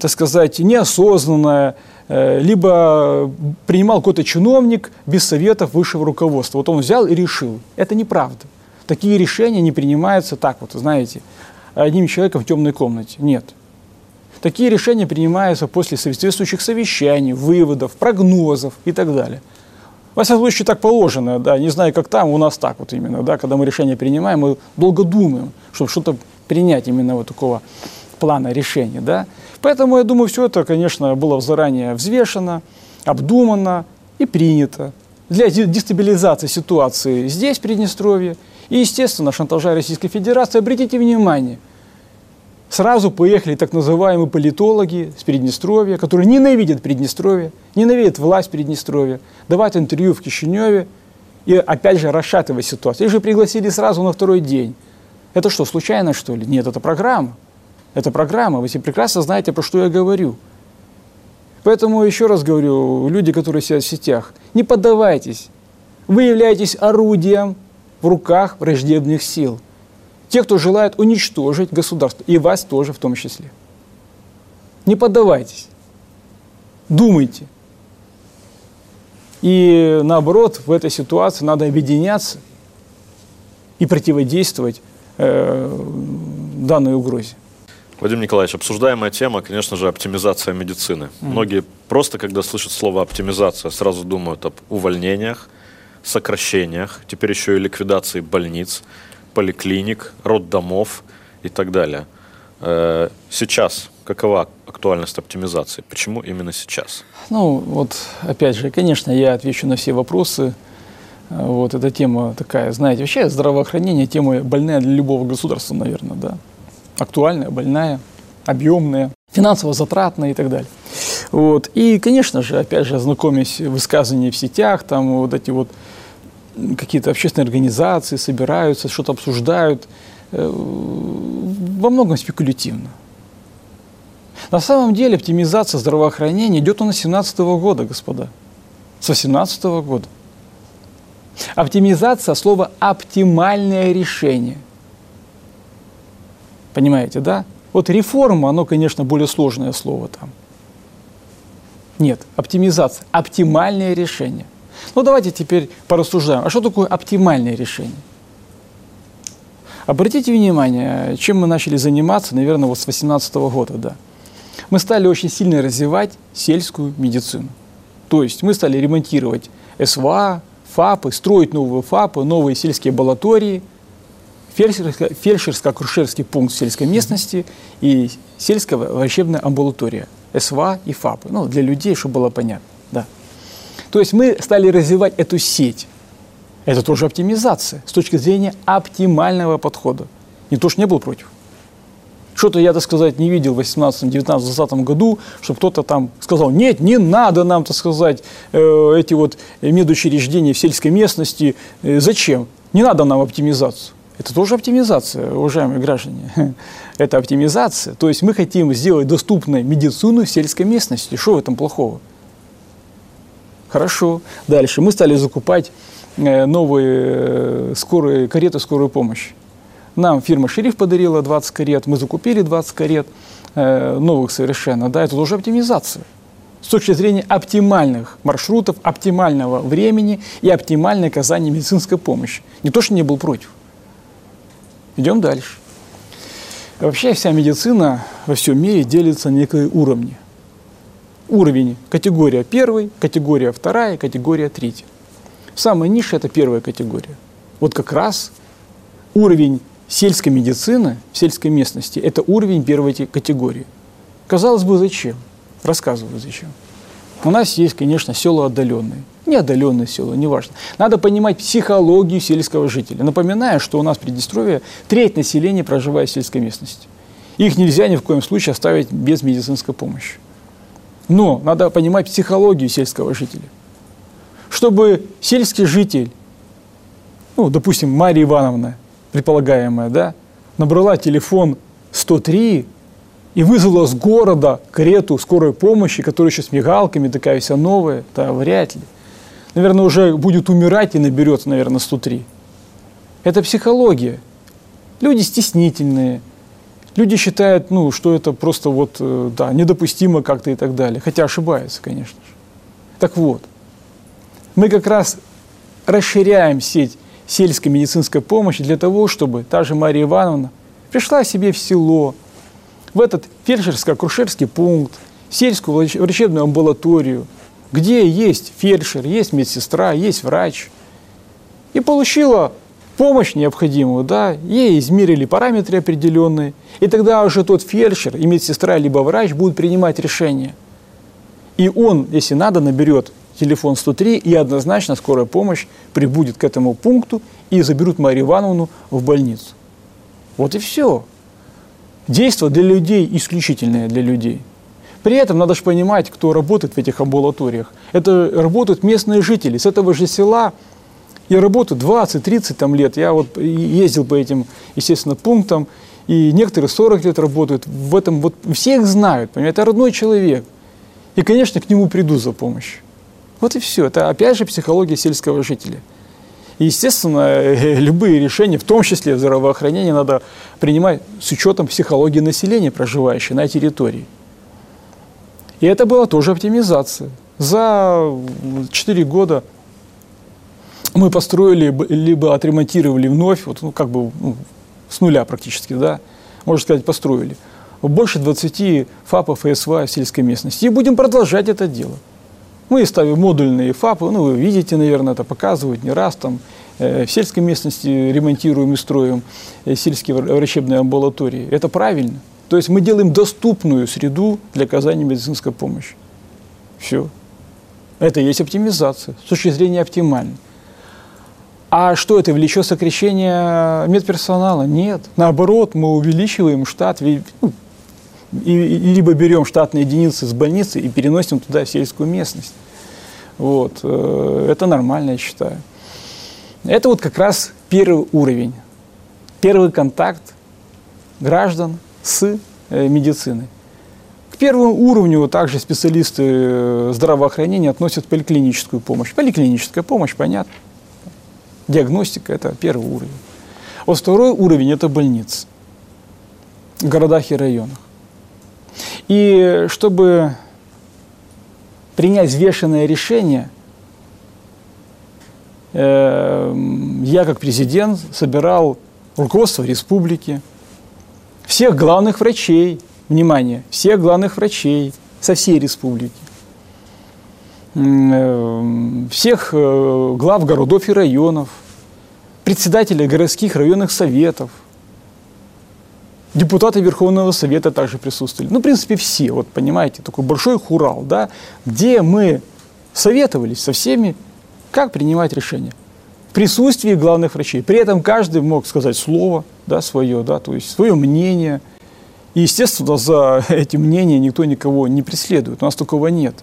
так сказать, неосознанное, либо принимал какой-то чиновник без советов высшего руководства. Вот он взял и решил. Это неправда. Такие решения не принимаются так вот, знаете, одним человеком в темной комнате. Нет. Такие решения принимаются после соответствующих совещаний, выводов, прогнозов и так далее. Во всяком случае, так положено, да, не знаю, как там, у нас так вот именно, да, когда мы решение принимаем, мы долго думаем, чтобы что-то принять именно вот такого плана решения, да. Поэтому, я думаю, все это, конечно, было заранее взвешено, обдумано и принято для дестабилизации ситуации здесь, в Приднестровье, и, естественно, шантажа Российской Федерации. Обратите внимание – Сразу поехали так называемые политологи с Приднестровья, которые ненавидят Приднестровье, ненавидят власть Приднестровья, давать интервью в Кишиневе и опять же расшатывать ситуацию. Их же пригласили сразу на второй день. Это что, случайно что ли? Нет, это программа. Это программа. Вы все прекрасно знаете, про что я говорю. Поэтому еще раз говорю, люди, которые сидят в сетях, не поддавайтесь. Вы являетесь орудием в руках враждебных сил те, кто желает уничтожить государство, и вас тоже в том числе. Не поддавайтесь, думайте. И наоборот, в этой ситуации надо объединяться и противодействовать э, данной угрозе. Вадим Николаевич, обсуждаемая тема, конечно же, оптимизация медицины. Mm. Многие просто, когда слышат слово оптимизация, сразу думают об увольнениях, сокращениях, теперь еще и ликвидации больниц поликлиник, роддомов и так далее. Э, сейчас какова актуальность оптимизации? Почему именно сейчас? Ну, вот, опять же, конечно, я отвечу на все вопросы. Э, вот эта тема такая, знаете, вообще здравоохранение тема больная для любого государства, наверное, да. Актуальная, больная, объемная, финансово затратная и так далее. Вот. И, конечно же, опять же, знакомясь высказывания в сетях, там вот эти вот какие-то общественные организации собираются, что-то обсуждают, э, во многом спекулятивно. На самом деле оптимизация здравоохранения идет у нас с 2017 года, господа. С 2018 года. Оптимизация – слово «оптимальное решение». Понимаете, да? Вот реформа, оно, конечно, более сложное слово там. Нет, оптимизация – оптимальное решение. Ну давайте теперь порассуждаем. А что такое оптимальное решение? Обратите внимание, чем мы начали заниматься, наверное, вот с 2018 года, да. Мы стали очень сильно развивать сельскую медицину. То есть мы стали ремонтировать СВА, ФАПы, строить новые ФАПы, новые сельские балатории, фельдшерско-акушерский пункт сельской местности и сельская врачебная амбулатория, СВА и ФАПы. Ну, для людей, чтобы было понятно. Да. То есть мы стали развивать эту сеть. Это тоже оптимизация с точки зрения оптимального подхода. Не то, что не был против. Что-то я, так сказать, не видел в 18, 19, 20 году, чтобы кто-то там сказал, нет, не надо нам, так сказать, э, эти вот медучреждения в сельской местности. Э, зачем? Не надо нам оптимизацию. Это тоже оптимизация, уважаемые граждане. Это оптимизация. То есть мы хотим сделать доступной медицину в сельской местности. Что в этом плохого? Хорошо. Дальше. Мы стали закупать э, новые э, скорые, кареты скорой помощи. Нам фирма «Шериф» подарила 20 карет, мы закупили 20 карет, э, новых совершенно. Да, это тоже оптимизация. С точки зрения оптимальных маршрутов, оптимального времени и оптимальной оказания медицинской помощи. Не то, что не был против. Идем дальше. Вообще вся медицина во всем мире делится на некие уровни уровень категория первый, категория вторая, категория третья. Самая низшая – это первая категория. Вот как раз уровень сельской медицины в сельской местности – это уровень первой категории. Казалось бы, зачем? Рассказываю зачем. У нас есть, конечно, села отдаленные. Не отдаленные села, неважно. Надо понимать психологию сельского жителя. Напоминаю, что у нас в Приднестровье треть населения проживает в сельской местности. Их нельзя ни в коем случае оставить без медицинской помощи. Но надо понимать психологию сельского жителя. Чтобы сельский житель, ну, допустим, Мария Ивановна, предполагаемая, да, набрала телефон 103 и вызвала с города карету скорой помощи, которая еще с мигалками, такая вся новая, да, вряд ли. Наверное, уже будет умирать и наберется, наверное, 103. Это психология. Люди стеснительные, люди считают, ну, что это просто вот, э, да, недопустимо как-то и так далее. Хотя ошибаются, конечно же. Так вот, мы как раз расширяем сеть сельской медицинской помощи для того, чтобы та же Мария Ивановна пришла себе в село, в этот фельдшерско-акушерский пункт, сельскую врачебную амбулаторию, где есть фельдшер, есть медсестра, есть врач, и получила помощь необходимую, да, ей измерили параметры определенные, и тогда уже тот фельдшер и медсестра, либо врач будут принимать решение. И он, если надо, наберет телефон 103, и однозначно скорая помощь прибудет к этому пункту и заберут Марию Ивановну в больницу. Вот и все. Действо для людей исключительное для людей. При этом надо же понимать, кто работает в этих амбулаториях. Это работают местные жители с этого же села. Я работаю 20-30 там лет. Я вот ездил по этим, естественно, пунктам. И некоторые 40 лет работают. В этом вот всех знают. Понимаете? Это родной человек. И, конечно, к нему приду за помощью. Вот и все. Это опять же психология сельского жителя. И, естественно, любые решения, в том числе здравоохранение, надо принимать с учетом психологии населения, проживающего на территории. И это была тоже оптимизация. За 4 года мы построили, либо отремонтировали вновь, вот, ну, как бы ну, с нуля практически, да, можно сказать, построили, больше 20 ФАПов и СВА в сельской местности. И будем продолжать это дело. Мы ставим модульные ФАПы, ну, вы видите, наверное, это показывают не раз, там, э, в сельской местности ремонтируем и строим э, сельские врачебные амбулатории. Это правильно. То есть мы делаем доступную среду для оказания медицинской помощи. Все. Это и есть оптимизация, с точки зрения оптимальной. А что это, влечет сокращение медперсонала? Нет. Наоборот, мы увеличиваем штат, ну, и, либо берем штатные единицы с больницы и переносим туда в сельскую местность. Вот. Э, это нормально, я считаю. Это вот как раз первый уровень. Первый контакт граждан с э, медициной. К первому уровню также специалисты э, здравоохранения относят поликлиническую помощь. Поликлиническая помощь, понятно. Диагностика – это первый уровень. Вот второй уровень – это больницы в городах и районах. И чтобы принять взвешенное решение, э, я как президент собирал руководство республики, всех главных врачей, внимание, всех главных врачей со всей республики, э, всех э, глав городов и районов, председателей городских районных советов – Депутаты Верховного Совета также присутствовали. Ну, в принципе, все, вот понимаете, такой большой хурал, да, где мы советовались со всеми, как принимать решения. В присутствии главных врачей. При этом каждый мог сказать слово, да, свое, да, то есть свое мнение. И, естественно, за эти мнения никто никого не преследует. У нас такого нет.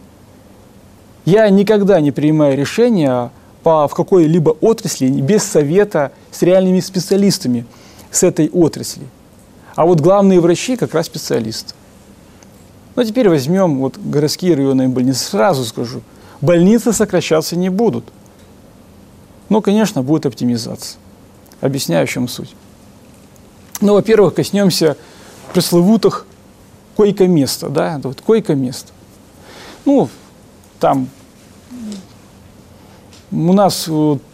Я никогда не принимаю решения по, в какой-либо отрасли без совета с реальными специалистами с этой отрасли. А вот главные врачи как раз специалисты. Ну, теперь возьмем вот городские районные больницы. Сразу скажу, больницы сокращаться не будут. Но, конечно, будет оптимизация. Объясняю, в чем суть. Ну, во-первых, коснемся пресловутых койко-места, да, вот койко-место. Ну, там у нас,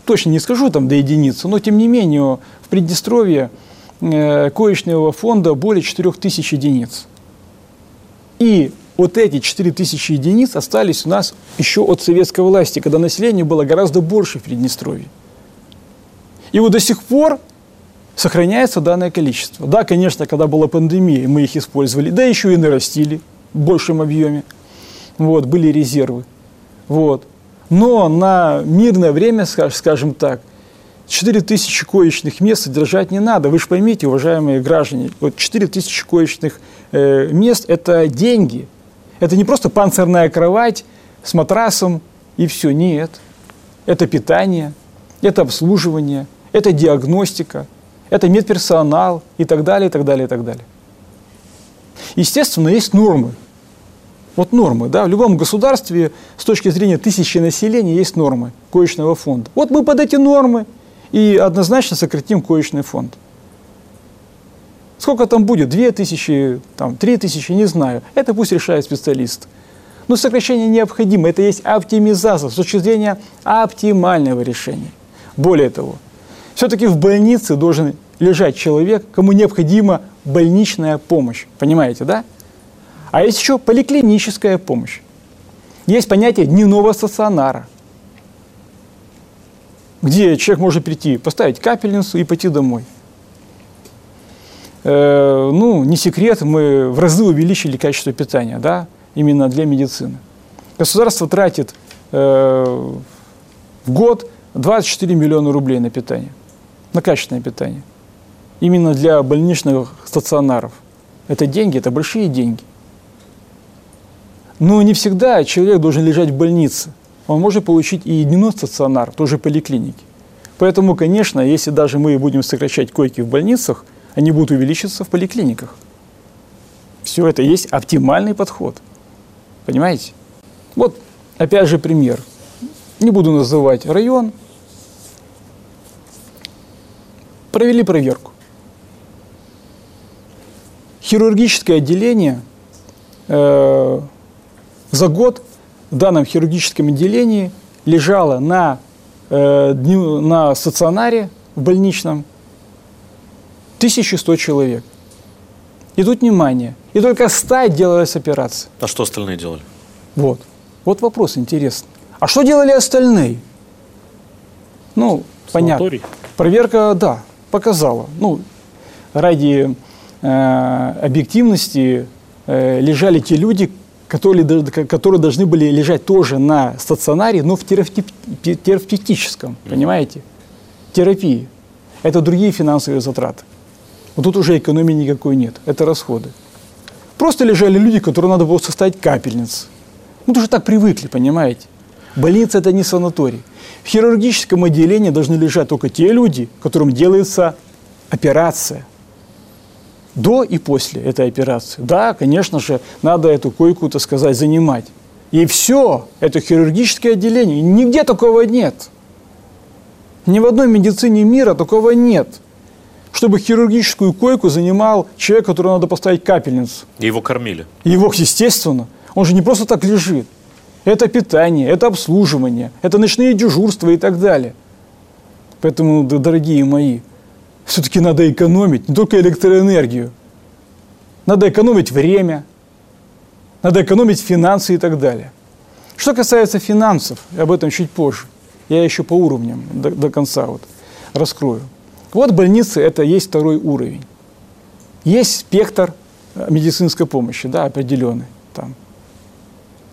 точно не скажу там до единицы, но тем не менее в Приднестровье Э, коечного фонда более 4000 единиц. И вот эти 4000 единиц остались у нас еще от советской власти, когда население было гораздо больше в Приднестровье. И вот до сих пор сохраняется данное количество. Да, конечно, когда была пандемия, мы их использовали, да еще и нарастили в большем объеме. вот, были резервы. Вот. Но на мирное время, скажем так, 4 тысячи коечных мест содержать не надо. Вы же поймите, уважаемые граждане, вот 4 тысячи коечных э, мест – это деньги. Это не просто панцирная кровать с матрасом и все. Нет. Это питание, это обслуживание, это диагностика, это медперсонал и так далее, и так далее, и так далее. Естественно, есть нормы. Вот нормы, да, в любом государстве с точки зрения тысячи населения есть нормы коечного фонда. Вот мы под эти нормы и однозначно сократим коечный фонд. Сколько там будет? Две тысячи, там, три тысячи, не знаю. Это пусть решает специалист. Но сокращение необходимо. Это есть оптимизация с точки зрения оптимального решения. Более того, все-таки в больнице должен лежать человек, кому необходима больничная помощь. Понимаете, да? А есть еще поликлиническая помощь. Есть понятие дневного стационара, где человек может прийти, поставить капельницу и пойти домой. Э, ну, не секрет, мы в разы увеличили качество питания, да, именно для медицины. Государство тратит э, в год 24 миллиона рублей на питание на качественное питание. Именно для больничных стационаров. Это деньги, это большие деньги. Но не всегда человек должен лежать в больнице. Он может получить и дневной стационар, тоже поликлинике. Поэтому, конечно, если даже мы будем сокращать койки в больницах, они будут увеличиваться в поликлиниках. Все это есть оптимальный подход. Понимаете? Вот, опять же, пример. Не буду называть район, провели проверку. Хирургическое отделение э, за год в данном хирургическом отделении лежало на, э, дню, на стационаре в больничном 1100 человек. И тут внимание. И только 100 делалась операция. А что остальные делали? Вот. Вот вопрос интересный. А что делали остальные? Ну, Санаторий. понятно. Проверка, да показала. Ну, ради э, объективности э, лежали те люди, которые, которые должны были лежать тоже на стационаре, но в терапевтическом, понимаете? Терапии. Это другие финансовые затраты. Вот тут уже экономии никакой нет. Это расходы. Просто лежали люди, которым надо было составить капельницы. Мы уже так привыкли, понимаете? Больница – это не санаторий. В хирургическом отделении должны лежать только те люди, которым делается операция. До и после этой операции. Да, конечно же, надо эту койку, так сказать, занимать. И все, это хирургическое отделение. Нигде такого нет. Ни в одной медицине мира такого нет. Чтобы хирургическую койку занимал человек, которому надо поставить капельницу. И его кормили. Его, естественно. Он же не просто так лежит это питание, это обслуживание, это ночные дежурства и так далее. Поэтому, дорогие мои, все-таки надо экономить не только электроэнергию. Надо экономить время, надо экономить финансы и так далее. Что касается финансов, об этом чуть позже. Я еще по уровням до, до конца вот раскрою. Вот больницы – это есть второй уровень. Есть спектр медицинской помощи, да, определенный. Там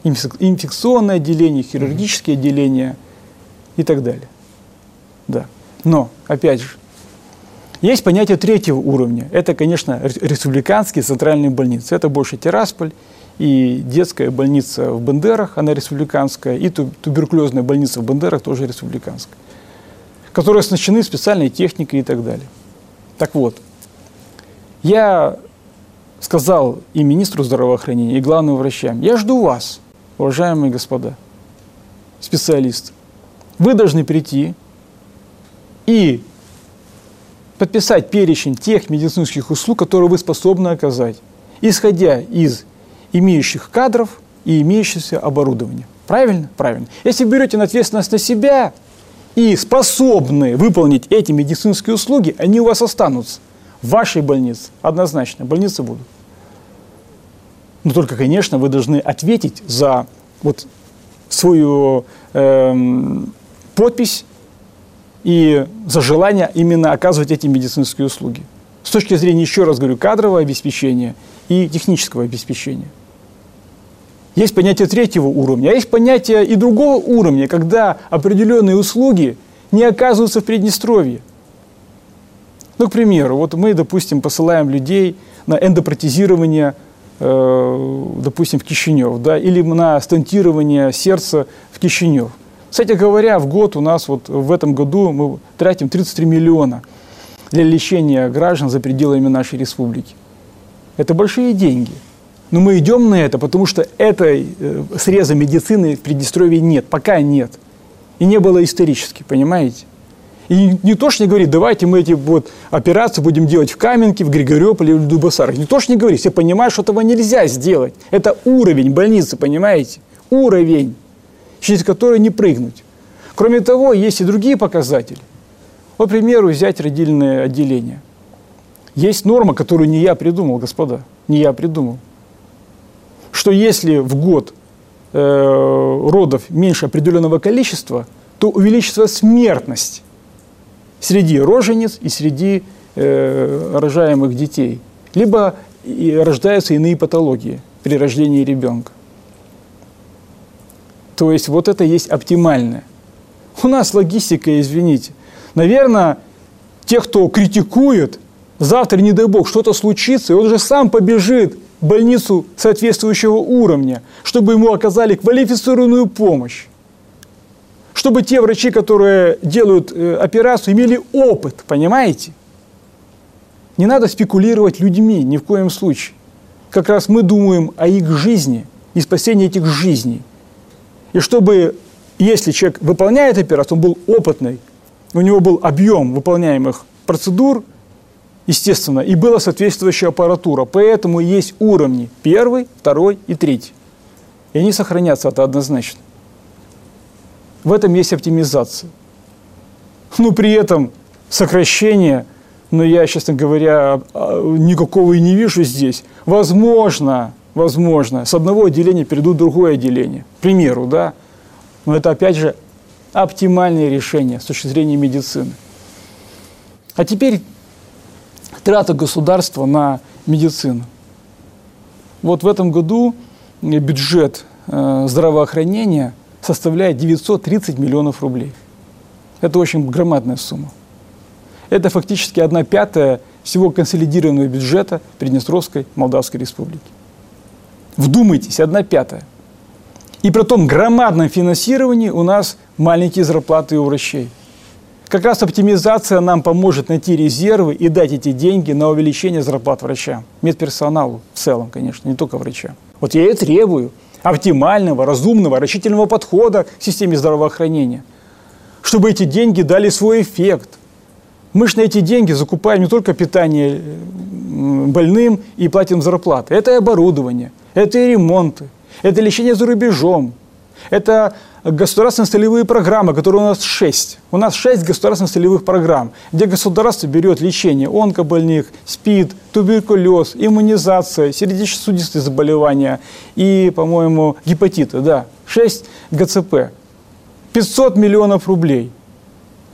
инфекционное отделение, хирургические отделения и так далее. Да. Но, опять же, есть понятие третьего уровня. Это, конечно, республиканские центральные больницы. Это больше Тирасполь и детская больница в Бендерах, она республиканская, и туберкулезная больница в Бендерах тоже республиканская, которые оснащены специальной техникой и так далее. Так вот, я сказал и министру здравоохранения, и главным врачам, я жду вас – уважаемые господа, специалисты, вы должны прийти и подписать перечень тех медицинских услуг, которые вы способны оказать, исходя из имеющих кадров и имеющегося оборудования. Правильно? Правильно. Если берете ответственность на себя и способны выполнить эти медицинские услуги, они у вас останутся. В вашей больнице однозначно больницы будут. Но только, конечно, вы должны ответить за вот свою э, подпись и за желание именно оказывать эти медицинские услуги. С точки зрения, еще раз говорю, кадрового обеспечения и технического обеспечения. Есть понятие третьего уровня, а есть понятие и другого уровня, когда определенные услуги не оказываются в Приднестровье. Ну, к примеру, вот мы, допустим, посылаем людей на эндопротезирование, э, допустим, в Кишинев, да, или на стентирование сердца в Кишинев. Кстати говоря, в год у нас вот в этом году мы тратим 33 миллиона для лечения граждан за пределами нашей республики. Это большие деньги. Но мы идем на это, потому что этой э, среза медицины в Приднестровье нет, пока нет. И не было исторически, понимаете? И не то, что не говорит, давайте мы эти вот операции будем делать в Каменке, в Григорьополе или в Дубасарах. Не то, что не говорит, все понимают, что этого нельзя сделать. Это уровень больницы, понимаете? Уровень, через который не прыгнуть. Кроме того, есть и другие показатели. Вот, к примеру, взять родильное отделение. Есть норма, которую не я придумал, господа, не я придумал. Что если в год э, родов меньше определенного количества, то увеличится смертность среди рожениц и среди э, рожаемых детей. Либо рождаются иные патологии при рождении ребенка. То есть вот это есть оптимальное. У нас логистика, извините. Наверное, те, кто критикует, завтра, не дай бог, что-то случится, и он же сам побежит в больницу соответствующего уровня, чтобы ему оказали квалифицированную помощь чтобы те врачи, которые делают э, операцию, имели опыт, понимаете? Не надо спекулировать людьми ни в коем случае. Как раз мы думаем о их жизни и спасении этих жизней. И чтобы, если человек выполняет операцию, он был опытный, у него был объем выполняемых процедур, естественно, и была соответствующая аппаратура. Поэтому есть уровни первый, второй и третий. И они сохранятся, это однозначно. В этом есть оптимизация. Но при этом сокращение, но я, честно говоря, а, никакого и не вижу здесь. Возможно, возможно, с одного отделения перейдут в другое отделение. К примеру, да. Но это, опять же, оптимальное решение с точки зрения медицины. А теперь трата государства на медицину. Вот в этом году бюджет э, здравоохранения – составляет 930 миллионов рублей. Это очень громадная сумма. Это фактически одна пятая всего консолидированного бюджета Приднестровской Молдавской Республики. Вдумайтесь, одна пятая. И при том громадном финансировании у нас маленькие зарплаты у врачей. Как раз оптимизация нам поможет найти резервы и дать эти деньги на увеличение зарплат врачам, медперсоналу в целом, конечно, не только врачам. Вот я и требую – оптимального, разумного, рачительного подхода к системе здравоохранения, чтобы эти деньги дали свой эффект. Мы же на эти деньги закупаем не только питание больным и платим зарплаты. Это и оборудование, это и ремонты, это лечение за рубежом, это государственные целевые программы, которые у нас шесть. У нас шесть государственных целевых программ, где государство берет лечение онкобольных, СПИД, туберкулез, иммунизация, сердечно-сосудистые заболевания и, по-моему, гепатиты. Да, шесть ГЦП. 500 миллионов рублей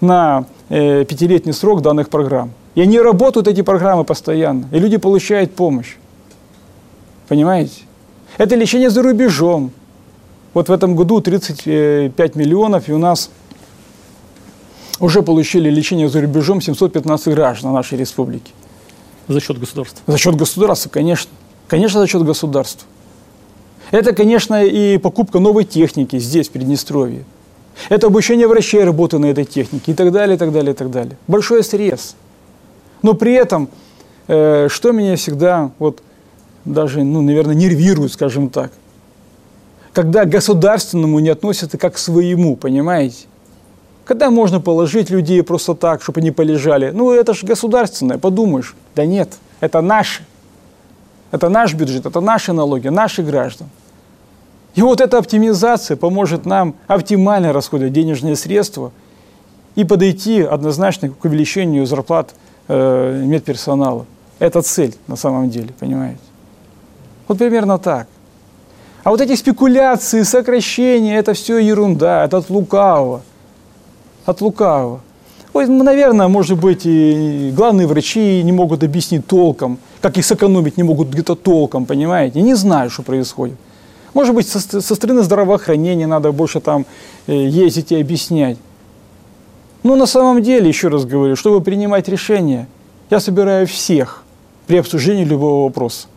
на э, пятилетний срок данных программ. И они работают, эти программы, постоянно. И люди получают помощь. Понимаете? Это лечение за рубежом. Вот в этом году 35 миллионов, и у нас уже получили лечение за рубежом 715 граждан нашей республики. За счет государства? За счет государства, конечно. Конечно, за счет государства. Это, конечно, и покупка новой техники здесь, в Приднестровье. Это обучение врачей работы на этой технике и так далее, и так далее, и так далее. Большой срез. Но при этом, э, что меня всегда, вот даже, ну, наверное, нервирует, скажем так, когда государственному не относятся как к своему, понимаете? Когда можно положить людей просто так, чтобы они полежали? Ну, это же государственное, подумаешь. Да нет, это наше. Это наш бюджет, это наши налоги, наши граждан. И вот эта оптимизация поможет нам оптимально расходовать денежные средства и подойти однозначно к увеличению зарплат э, медперсонала. Это цель на самом деле, понимаете? Вот примерно так. А вот эти спекуляции, сокращения, это все ерунда, это от лукавого. От лукавого. Ой, ну, наверное, может быть, и главные врачи не могут объяснить толком, как их сэкономить не могут где-то толком, понимаете? Не знаю, что происходит. Может быть, со, со стороны здравоохранения надо больше там э, ездить и объяснять. Но на самом деле, еще раз говорю, чтобы принимать решения, я собираю всех при обсуждении любого вопроса.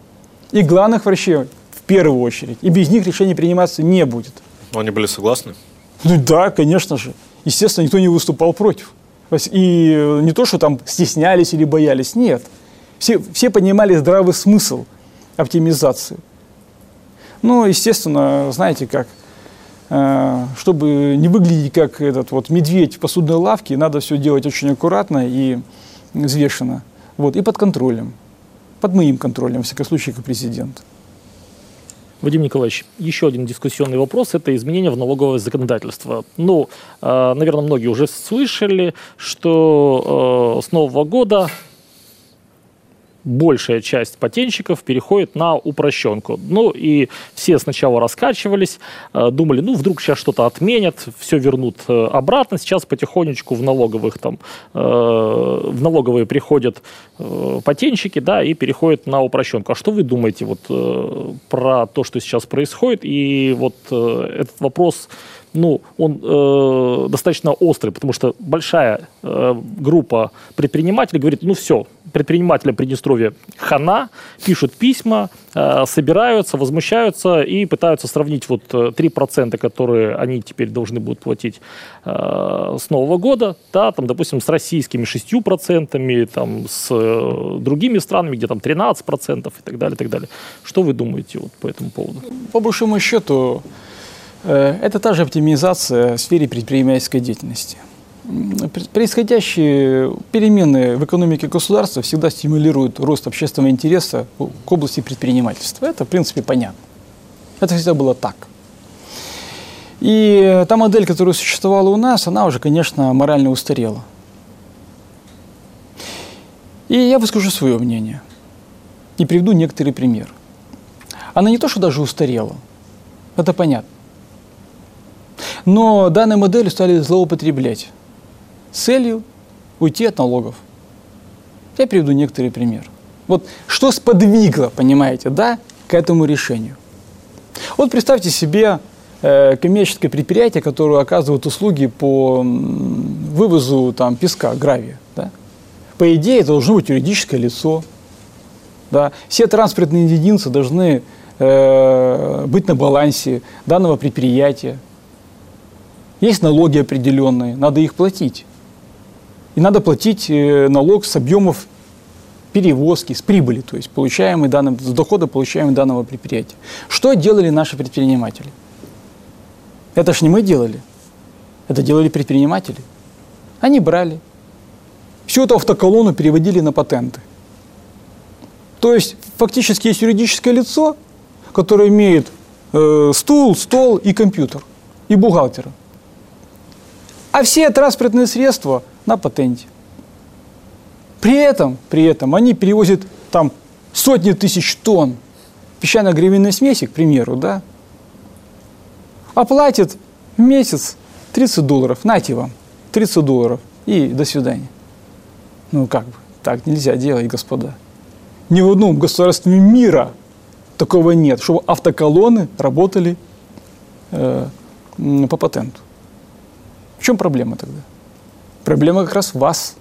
И главных врачей в первую очередь. И без них решение приниматься не будет. Но они были согласны? Ну да, конечно же. Естественно, никто не выступал против. И не то, что там стеснялись или боялись, нет. Все, все понимали здравый смысл оптимизации. Ну, естественно, знаете как, э, чтобы не выглядеть как этот вот медведь в посудной лавке, надо все делать очень аккуратно и взвешенно. Вот, и под контролем. Под моим контролем, во всяком случае, как президент. Вадим Николаевич, еще один дискуссионный вопрос – это изменение в налоговое законодательство. Ну, э, наверное, многие уже слышали, что э, с Нового года большая часть патентщиков переходит на упрощенку. Ну и все сначала раскачивались, э, думали, ну вдруг сейчас что-то отменят, все вернут э, обратно. Сейчас потихонечку в налоговых там, э, в налоговые приходят патентщики, да, и переходят на упрощенку. А что вы думаете вот про то, что сейчас происходит? И вот этот вопрос ну, он э, достаточно острый, потому что большая э, группа предпринимателей говорит, ну все, предприниматели Приднестровья хана, пишут письма, э, собираются, возмущаются и пытаются сравнить вот 3%, э, которые они теперь должны будут платить э, с Нового года, да, там, допустим, с российскими 6%, там, с э, другими странами, где там 13% и так далее, и так далее. Что вы думаете вот по этому поводу? По большому счету, это та же оптимизация в сфере предпринимательской деятельности. Происходящие перемены в экономике государства всегда стимулируют рост общественного интереса к области предпринимательства. Это, в принципе, понятно. Это всегда было так. И та модель, которая существовала у нас, она уже, конечно, морально устарела. И я выскажу свое мнение. И приведу некоторый пример. Она не то, что даже устарела. Это понятно. Но данной моделью стали злоупотреблять с целью уйти от налогов. Я приведу некоторый пример. Вот что сподвигло, понимаете, да, к этому решению. Вот представьте себе э, коммерческое предприятие, которое оказывает услуги по вывозу там, песка, гравия. Да? По идее, это должно быть юридическое лицо. Да? Все транспортные единицы должны э, быть на балансе данного предприятия. Есть налоги определенные, надо их платить. И надо платить э, налог с объемов перевозки, с прибыли, то есть получаемый данным, с дохода, получаемого данного предприятия. Что делали наши предприниматели? Это ж не мы делали, это делали предприниматели. Они брали, всю эту автоколонну переводили на патенты. То есть фактически есть юридическое лицо, которое имеет э, стул, стол и компьютер, и бухгалтера а все транспортные средства на патенте. При этом, при этом они перевозят там сотни тысяч тонн песчано-гравийной смеси, к примеру, да, а в месяц 30 долларов, нате вам, 30 долларов и до свидания. Ну как бы, так нельзя делать, господа. Ни в одном государстве мира такого нет, чтобы автоколонны работали э, по патенту. В чем проблема тогда? Проблема как раз в вас.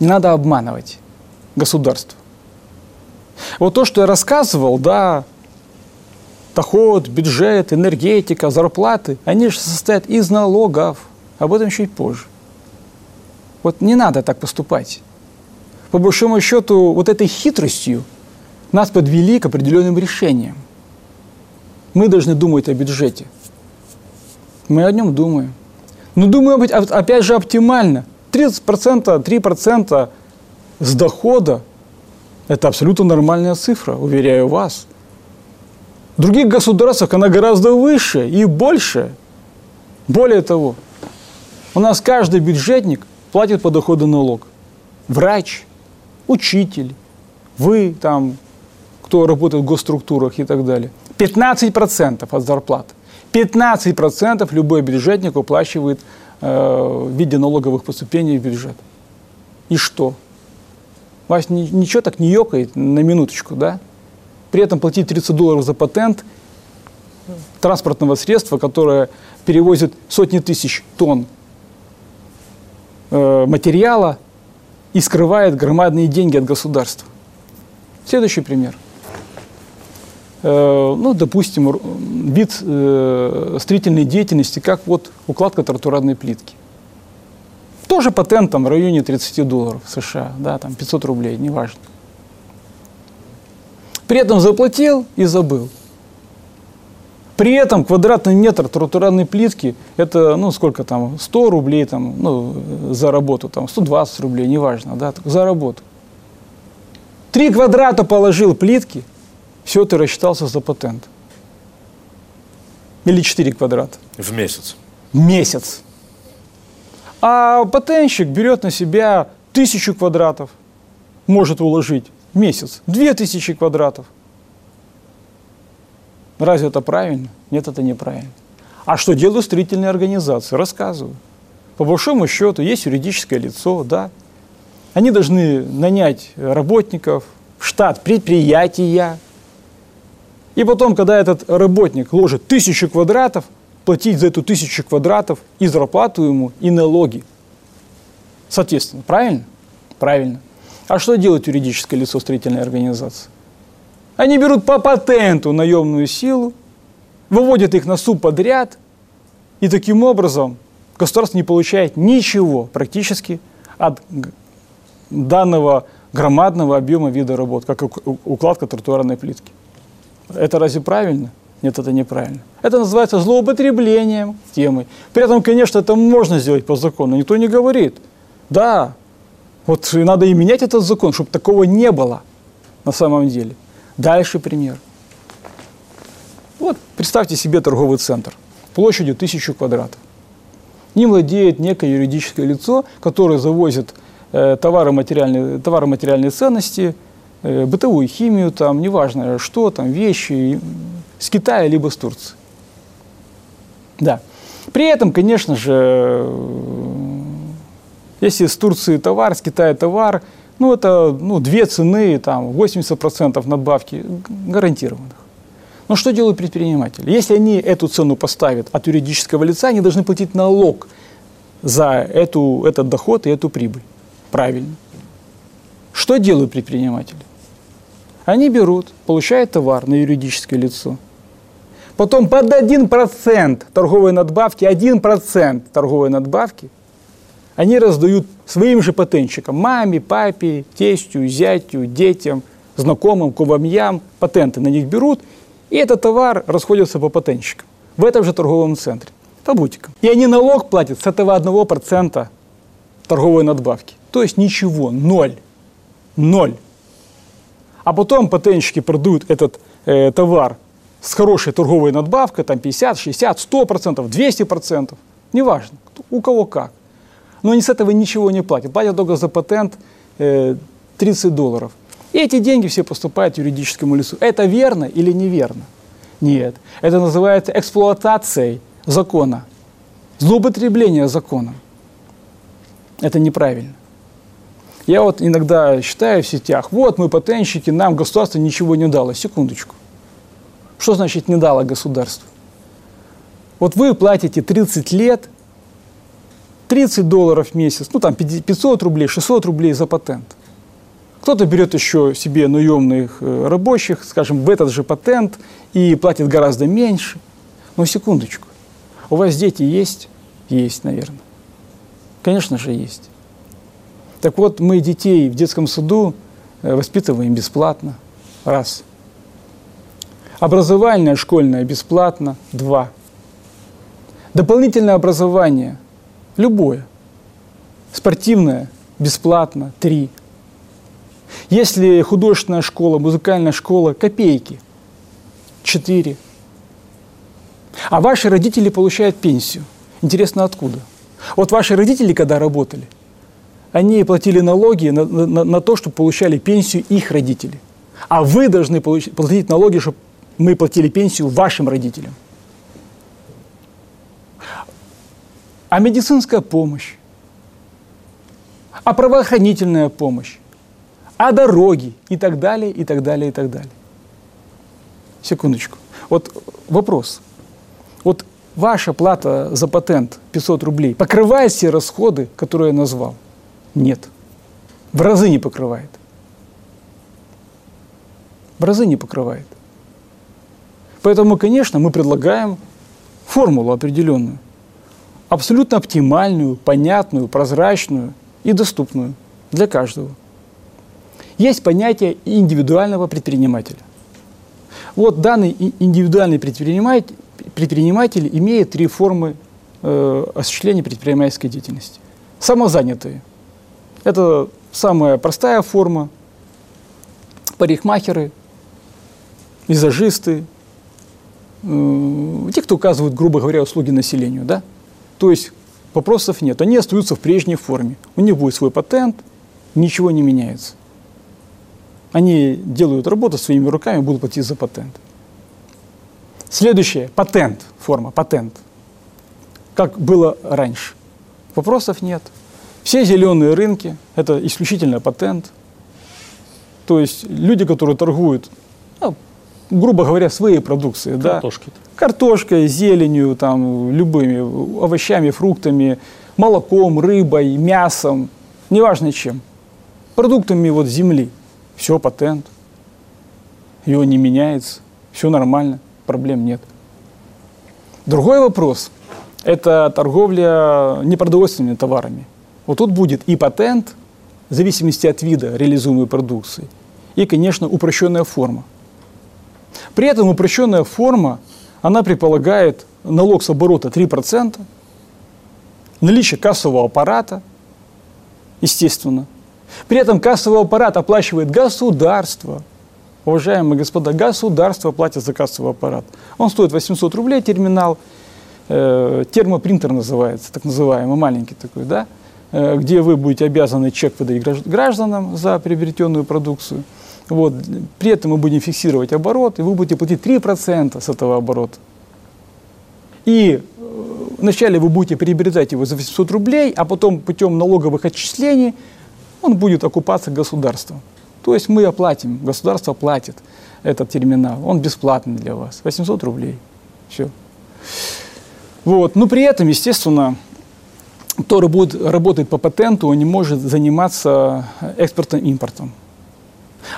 Не надо обманывать государство. Вот то, что я рассказывал, да, доход, бюджет, энергетика, зарплаты, они же состоят из налогов. Об этом чуть позже. Вот не надо так поступать. По большому счету, вот этой хитростью нас подвели к определенным решениям. Мы должны думать о бюджете. Мы о нем думаем. Ну, думаю, быть, опять же, оптимально. 30%, 3% с дохода – это абсолютно нормальная цифра, уверяю вас. В других государствах она гораздо выше и больше. Более того, у нас каждый бюджетник платит по доходу налог. Врач, учитель, вы там, кто работает в госструктурах и так далее. 15% от зарплаты. 15% любой бюджетник уплачивает э, в виде налоговых поступлений в бюджет. И что? Вас ни, ничего так не ёкает на минуточку, да? При этом платить 30 долларов за патент транспортного средства, которое перевозит сотни тысяч тонн э, материала и скрывает громадные деньги от государства. Следующий пример. Э, ну, допустим, вид э, строительной деятельности, как вот укладка тротуарной плитки. Тоже патент там в районе 30 долларов США, да, там 500 рублей, неважно. При этом заплатил и забыл. При этом квадратный метр тротуарной плитки, это, ну, сколько там, 100 рублей там, ну, за работу, там, 120 рублей, неважно, да, за работу. Три квадрата положил плитки, все, ты рассчитался за патент. Или 4 квадрата. В месяц. Месяц. А патентщик берет на себя тысячу квадратов, может уложить в месяц, две тысячи квадратов. Разве это правильно? Нет, это неправильно. А что делают строительные организации? Рассказываю. По большому счету есть юридическое лицо, да. Они должны нанять работников штат предприятия. И потом, когда этот работник ложит тысячу квадратов, платить за эту тысячу квадратов и зарплату ему, и налоги. Соответственно, правильно? Правильно. А что делает юридическое лицо строительной организации? Они берут по патенту наемную силу, выводят их на суд подряд, и таким образом государство не получает ничего практически от данного громадного объема вида работ, как укладка тротуарной плитки. Это разве правильно? Нет, это неправильно. Это называется злоупотреблением темы. При этом, конечно, это можно сделать по закону, никто не говорит. Да, вот надо и менять этот закон, чтобы такого не было на самом деле. Дальше пример. Вот представьте себе торговый центр площадью тысячу квадратов. Им владеет некое юридическое лицо, которое завозит э, товары, материальные, товары материальные ценности, бытовую химию, там, неважно что, там, вещи, с Китая либо с Турции. Да. При этом, конечно же, э, если с Турции товар, с Китая товар, ну, это ну, две цены, там, 80% надбавки гарантированных. Но что делают предприниматели? Если они эту цену поставят от юридического лица, они должны платить налог за эту, этот доход и эту прибыль. Правильно. Что делают предприниматели? Они берут, получают товар на юридическое лицо. Потом под 1% торговой надбавки, 1% торговой надбавки они раздают своим же патентщикам, маме, папе, тестю, зятю, детям, знакомым, кумовьям, патенты на них берут, и этот товар расходится по патентщикам в этом же торговом центре, по бутикам. И они налог платят с этого 1% торговой надбавки. То есть ничего, ноль. Ноль. А потом патентщики продают этот э, товар с хорошей торговой надбавкой, там 50, 60, 100%, 200%, неважно, у кого как но они с этого ничего не платят. Платят только за патент э, 30 долларов. И эти деньги все поступают юридическому лицу. Это верно или неверно? Нет. Это называется эксплуатацией закона, злоупотребление закона. Это неправильно. Я вот иногда считаю в сетях, вот мы патентщики, нам государство ничего не дало. Секундочку. Что значит не дало государство? Вот вы платите 30 лет 30 долларов в месяц, ну там 500 рублей, 600 рублей за патент. Кто-то берет еще себе наемных э, рабочих, скажем, в этот же патент и платит гораздо меньше. Но секундочку, у вас дети есть? Есть, наверное. Конечно же, есть. Так вот, мы детей в детском саду э, воспитываем бесплатно. Раз. Образование школьное бесплатно. Два. Дополнительное образование – Любое. Спортивное бесплатно – три. Если художественная школа, музыкальная школа – копейки – четыре. А ваши родители получают пенсию. Интересно, откуда? Вот ваши родители, когда работали, они платили налоги на, на, на то, чтобы получали пенсию их родители. А вы должны получить, платить налоги, чтобы мы платили пенсию вашим родителям. а медицинская помощь, а правоохранительная помощь, а дороги и так далее, и так далее, и так далее. Секундочку. Вот вопрос. Вот ваша плата за патент 500 рублей покрывает все расходы, которые я назвал? Нет. В разы не покрывает. В разы не покрывает. Поэтому, конечно, мы предлагаем формулу определенную, абсолютно оптимальную, понятную, прозрачную и доступную для каждого. Есть понятие индивидуального предпринимателя. Вот данный индивидуальный предприниматель, предприниматель имеет три формы э, осуществления предпринимательской деятельности. Самозанятые. Это самая простая форма. Парикмахеры, визажисты, э, те, кто указывают, грубо говоря, услуги населению. Да? То есть вопросов нет. Они остаются в прежней форме. У них будет свой патент, ничего не меняется. Они делают работу своими руками, будут платить за патент. Следующее. Патент. Форма. Патент. Как было раньше. Вопросов нет. Все зеленые рынки – это исключительно патент. То есть люди, которые торгуют, ну, грубо говоря, своей продукцией. Картошкой. Да, картошкой, зеленью, там, любыми овощами, фруктами, молоком, рыбой, мясом, неважно чем. Продуктами вот земли. Все, патент. Его не меняется. Все нормально, проблем нет. Другой вопрос – это торговля непродовольственными товарами. Вот тут будет и патент, в зависимости от вида реализуемой продукции, и, конечно, упрощенная форма. При этом упрощенная форма, она предполагает налог с оборота 3%, наличие кассового аппарата, естественно. При этом кассовый аппарат оплачивает государство. Уважаемые господа, государство платит за кассовый аппарат. Он стоит 800 рублей, терминал, э, термопринтер называется, так называемый, маленький такой, да, где вы будете обязаны чек выдать гражданам за приобретенную продукцию. Вот. При этом мы будем фиксировать оборот, и вы будете платить 3% с этого оборота. И э, вначале вы будете приобретать его за 800 рублей, а потом путем налоговых отчислений он будет окупаться государством. То есть мы оплатим, государство платит этот терминал, он бесплатный для вас, 800 рублей, все. Вот. Но при этом, естественно, кто работает, работает по патенту, он не может заниматься экспортом-импортом.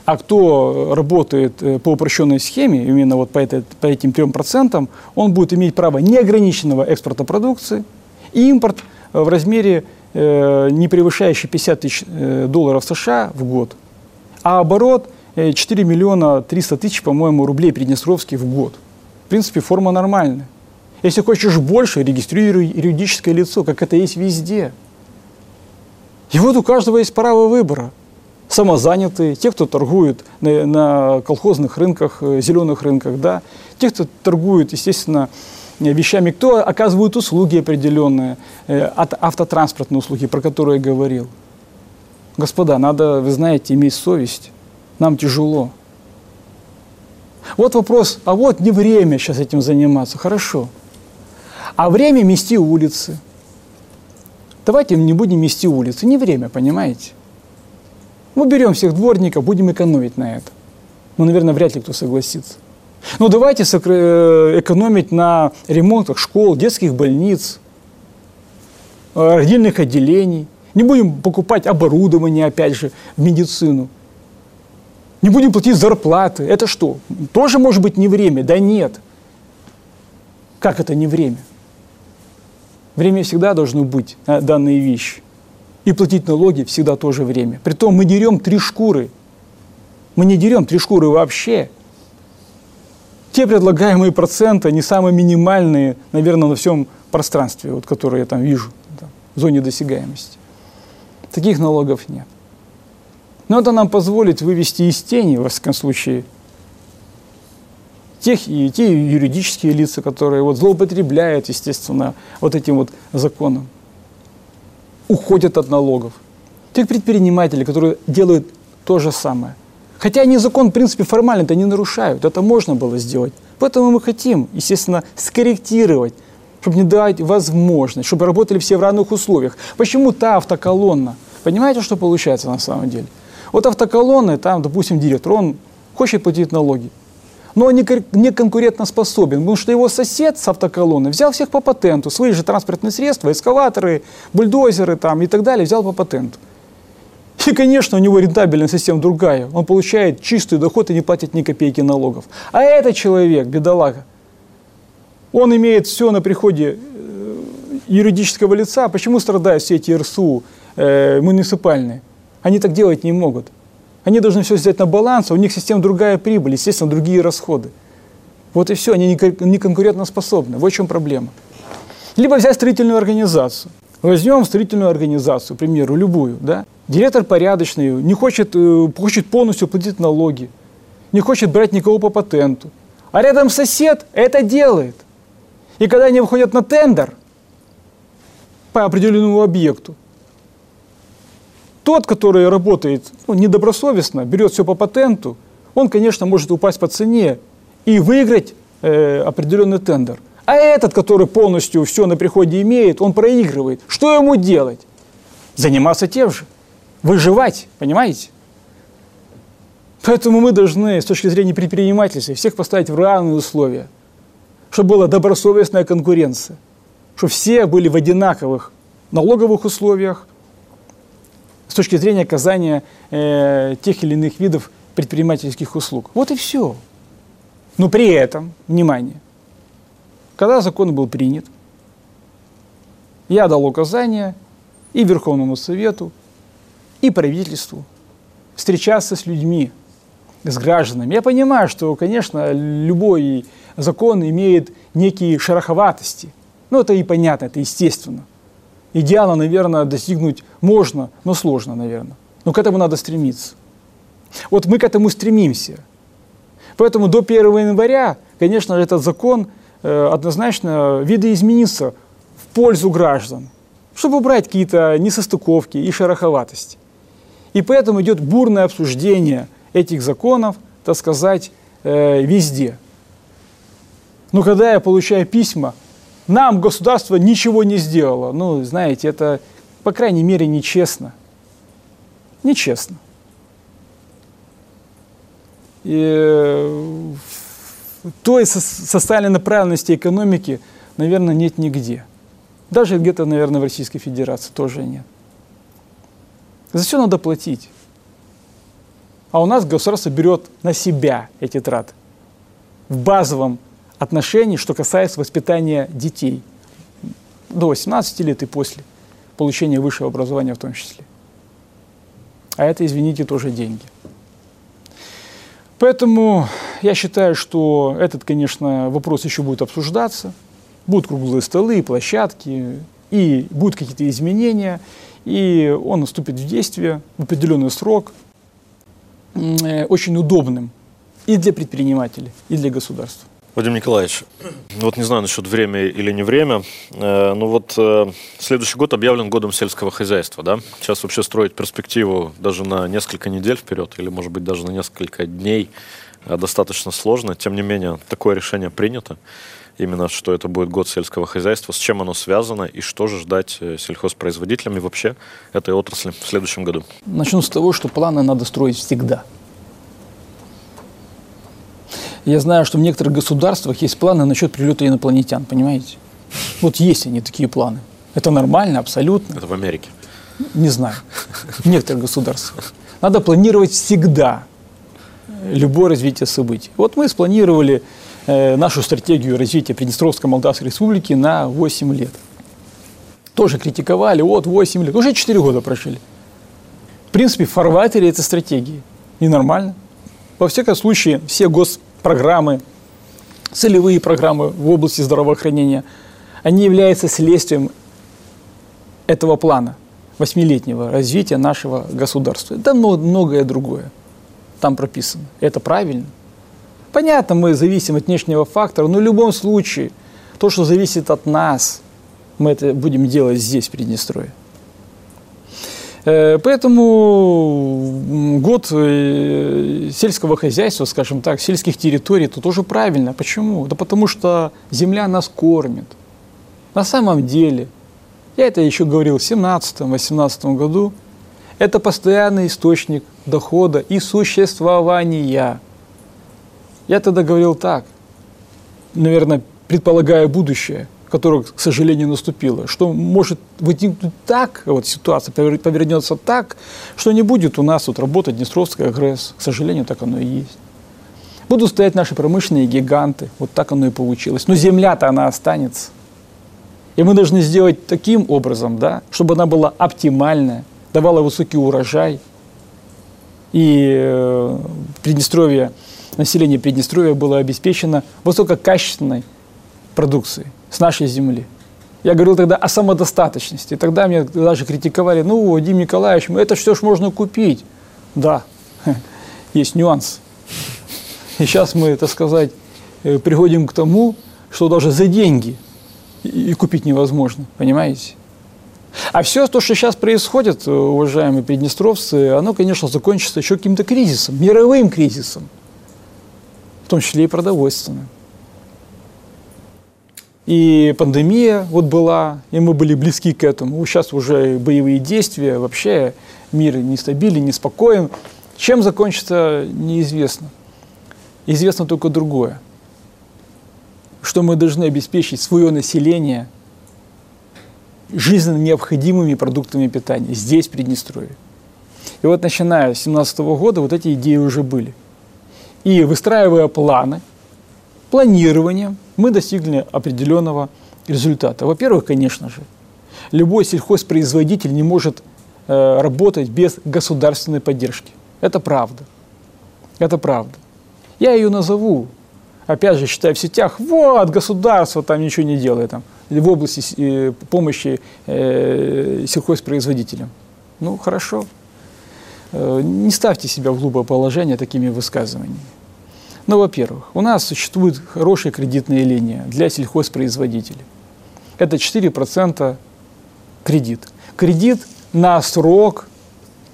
А кто работает э, по упрощенной схеме, именно вот по, этой, по этим трем процентам, он будет иметь право неограниченного экспорта продукции и импорт э, в размере, э, не превышающий 50 тысяч э, долларов США в год. А оборот э, 4 миллиона 300 тысяч, по-моему, рублей приднестровских в год. В принципе, форма нормальная. Если хочешь больше, регистрируй юридическое лицо, как это есть везде. И вот у каждого есть право выбора самозанятые, те, кто торгует на, на колхозных рынках, э, зеленых рынках, да, те, кто торгует, естественно, э, вещами, кто оказывает услуги определенные, э, от автотранспортные услуги, про которые я говорил. Господа, надо, вы знаете, иметь совесть. Нам тяжело. Вот вопрос, а вот не время сейчас этим заниматься, хорошо. А время мести улицы. Давайте не будем мести улицы, не время, понимаете? Мы берем всех дворников, будем экономить на это. Ну, наверное, вряд ли кто согласится. Но ну, давайте э, экономить на ремонтах школ, детских больниц, э, родильных отделений. Не будем покупать оборудование, опять же, в медицину. Не будем платить зарплаты. Это что? Тоже может быть не время? Да нет. Как это не время? Время всегда должно быть на данные вещи и платить налоги всегда тоже время. Притом мы дерем три шкуры. Мы не дерем три шкуры вообще. Те предлагаемые проценты, они самые минимальные, наверное, на всем пространстве, вот, которые я там вижу, там, в зоне досягаемости. Таких налогов нет. Но это нам позволит вывести из тени, во всяком случае, тех, и те юридические лица, которые вот злоупотребляют, естественно, вот этим вот законом уходят от налогов. Тех предпринимателей, которые делают то же самое. Хотя они закон, в принципе, формально это не нарушают. Это можно было сделать. Поэтому мы хотим, естественно, скорректировать, чтобы не дать возможность, чтобы работали все в равных условиях. Почему та автоколонна? Понимаете, что получается на самом деле? Вот автоколонны, там, допустим, директор, он хочет платить налоги. Но он не конкурентоспособен, потому что его сосед с автоколонны взял всех по патенту, свои же транспортные средства, эскалаторы, бульдозеры там и так далее, взял по патенту. И, конечно, у него рентабельность совсем другая. Он получает чистый доход и не платит ни копейки налогов. А этот человек, бедолага, он имеет все на приходе э, юридического лица. Почему страдают все эти РСУ э, муниципальные? Они так делать не могут. Они должны все взять на баланс, а у них совсем другая прибыль, естественно, другие расходы. Вот и все, они не конкурентоспособны. Вот в чем проблема. Либо взять строительную организацию. Возьмем строительную организацию, к примеру, любую, да? Директор порядочный, не хочет, э, хочет полностью платить налоги, не хочет брать никого по патенту. А рядом сосед это делает. И когда они выходят на тендер по определенному объекту, тот, который работает ну, недобросовестно, берет все по патенту, он, конечно, может упасть по цене и выиграть э, определенный тендер. А этот, который полностью все на приходе имеет, он проигрывает. Что ему делать? Заниматься тем же. Выживать, понимаете? Поэтому мы должны с точки зрения предпринимательства всех поставить в равные условия, чтобы была добросовестная конкуренция, чтобы все были в одинаковых налоговых условиях с точки зрения оказания э, тех или иных видов предпринимательских услуг. Вот и все. Но при этом, внимание, когда закон был принят, я дал указание и Верховному Совету, и правительству встречаться с людьми, с гражданами. Я понимаю, что, конечно, любой закон имеет некие шероховатости. Ну, это и понятно, это естественно. Идеала, наверное, достигнуть можно, но сложно, наверное. Но к этому надо стремиться. Вот мы к этому стремимся. Поэтому до 1 января, конечно, этот закон Э, однозначно видоизмениться в пользу граждан, чтобы убрать какие-то несостыковки и шероховатости. И поэтому идет бурное обсуждение этих законов, так сказать, э, везде. Но когда я получаю письма, нам государство ничего не сделало. Ну, знаете, это, по крайней мере, нечестно. Нечестно. И э, той социальной направленности экономики, наверное, нет нигде. Даже где-то, наверное, в Российской Федерации тоже нет. За все надо платить. А у нас государство берет на себя эти траты. В базовом отношении, что касается воспитания детей. До 18 лет и после получения высшего образования в том числе. А это, извините, тоже деньги. Поэтому я считаю, что этот, конечно, вопрос еще будет обсуждаться. Будут круглые столы, площадки, и будут какие-то изменения, и он наступит в действие в определенный срок, э, очень удобным и для предпринимателей, и для государства. Вадим Николаевич, вот не знаю насчет время или не время, э, но вот э, следующий год объявлен годом сельского хозяйства, да? Сейчас вообще строить перспективу даже на несколько недель вперед или, может быть, даже на несколько дней э, достаточно сложно. Тем не менее, такое решение принято. Именно, что это будет год сельского хозяйства, с чем оно связано и что же ждать сельхозпроизводителям и вообще этой отрасли в следующем году? Начну с того, что планы надо строить всегда – я знаю, что в некоторых государствах есть планы насчет прилета инопланетян, понимаете? Вот есть они, такие планы. Это нормально, абсолютно. Это в Америке? Не знаю. В некоторых государствах. Надо планировать всегда любое развитие событий. Вот мы спланировали э, нашу стратегию развития Приднестровской Молдавской Республики на 8 лет. Тоже критиковали, вот 8 лет. Уже 4 года прошли. В принципе, фарватере этой стратегии. И нормально. Во всяком случае, все гос программы, целевые программы в области здравоохранения, они являются следствием этого плана восьмилетнего развития нашего государства. Да многое другое там прописано. Это правильно. Понятно, мы зависим от внешнего фактора, но в любом случае, то, что зависит от нас, мы это будем делать здесь, в Приднестровье. Э, поэтому год э, сельского хозяйства, скажем так, сельских территорий, это тоже правильно. Почему? Да потому что земля нас кормит. На самом деле, я это еще говорил в 17-18 году, это постоянный источник дохода и существования. Я тогда говорил так, наверное, предполагая будущее, которое, к сожалению, наступило, что может возникнуть так, вот ситуация повернется так, что не будет у нас вот работать Днестровская ГРЭС. К сожалению, так оно и есть. Будут стоять наши промышленные гиганты. Вот так оно и получилось. Но земля-то она останется. И мы должны сделать таким образом, да, чтобы она была оптимальная, давала высокий урожай. И э, Приднестровье, население Приднестровья было обеспечено высококачественной продукцией с нашей земли. Я говорил тогда о самодостаточности. Тогда меня даже критиковали, ну, Вадим Николаевич, это все ж можно купить. Да, есть нюанс. И сейчас мы, так сказать, э, приходим к тому, что даже за деньги и купить невозможно, понимаете? А все то, что сейчас происходит, уважаемые приднестровцы, оно, конечно, закончится еще каким-то кризисом, мировым кризисом, в том числе и продовольственным. И пандемия вот была, и мы были близки к этому. Сейчас уже боевые действия, вообще мир нестабилен, неспокоен. Чем закончится, неизвестно. Известно только другое, что мы должны обеспечить свое население жизненно необходимыми продуктами питания здесь, в Приднестровье. И вот начиная с 2017 года вот эти идеи уже были. И выстраивая планы, планированием, мы достигли определенного результата. Во-первых, конечно же, любой сельхозпроизводитель не может э, работать без государственной поддержки. Это правда. Это правда. Я ее назову, опять же, считаю в сетях, вот, государство там ничего не делает там, в области э, помощи э, сельхозпроизводителям. Ну, хорошо. Э, не ставьте себя в глупое положение такими высказываниями. Ну, во-первых, у нас существует хорошая кредитная линия для сельхозпроизводителей. Это 4% кредит. Кредит на срок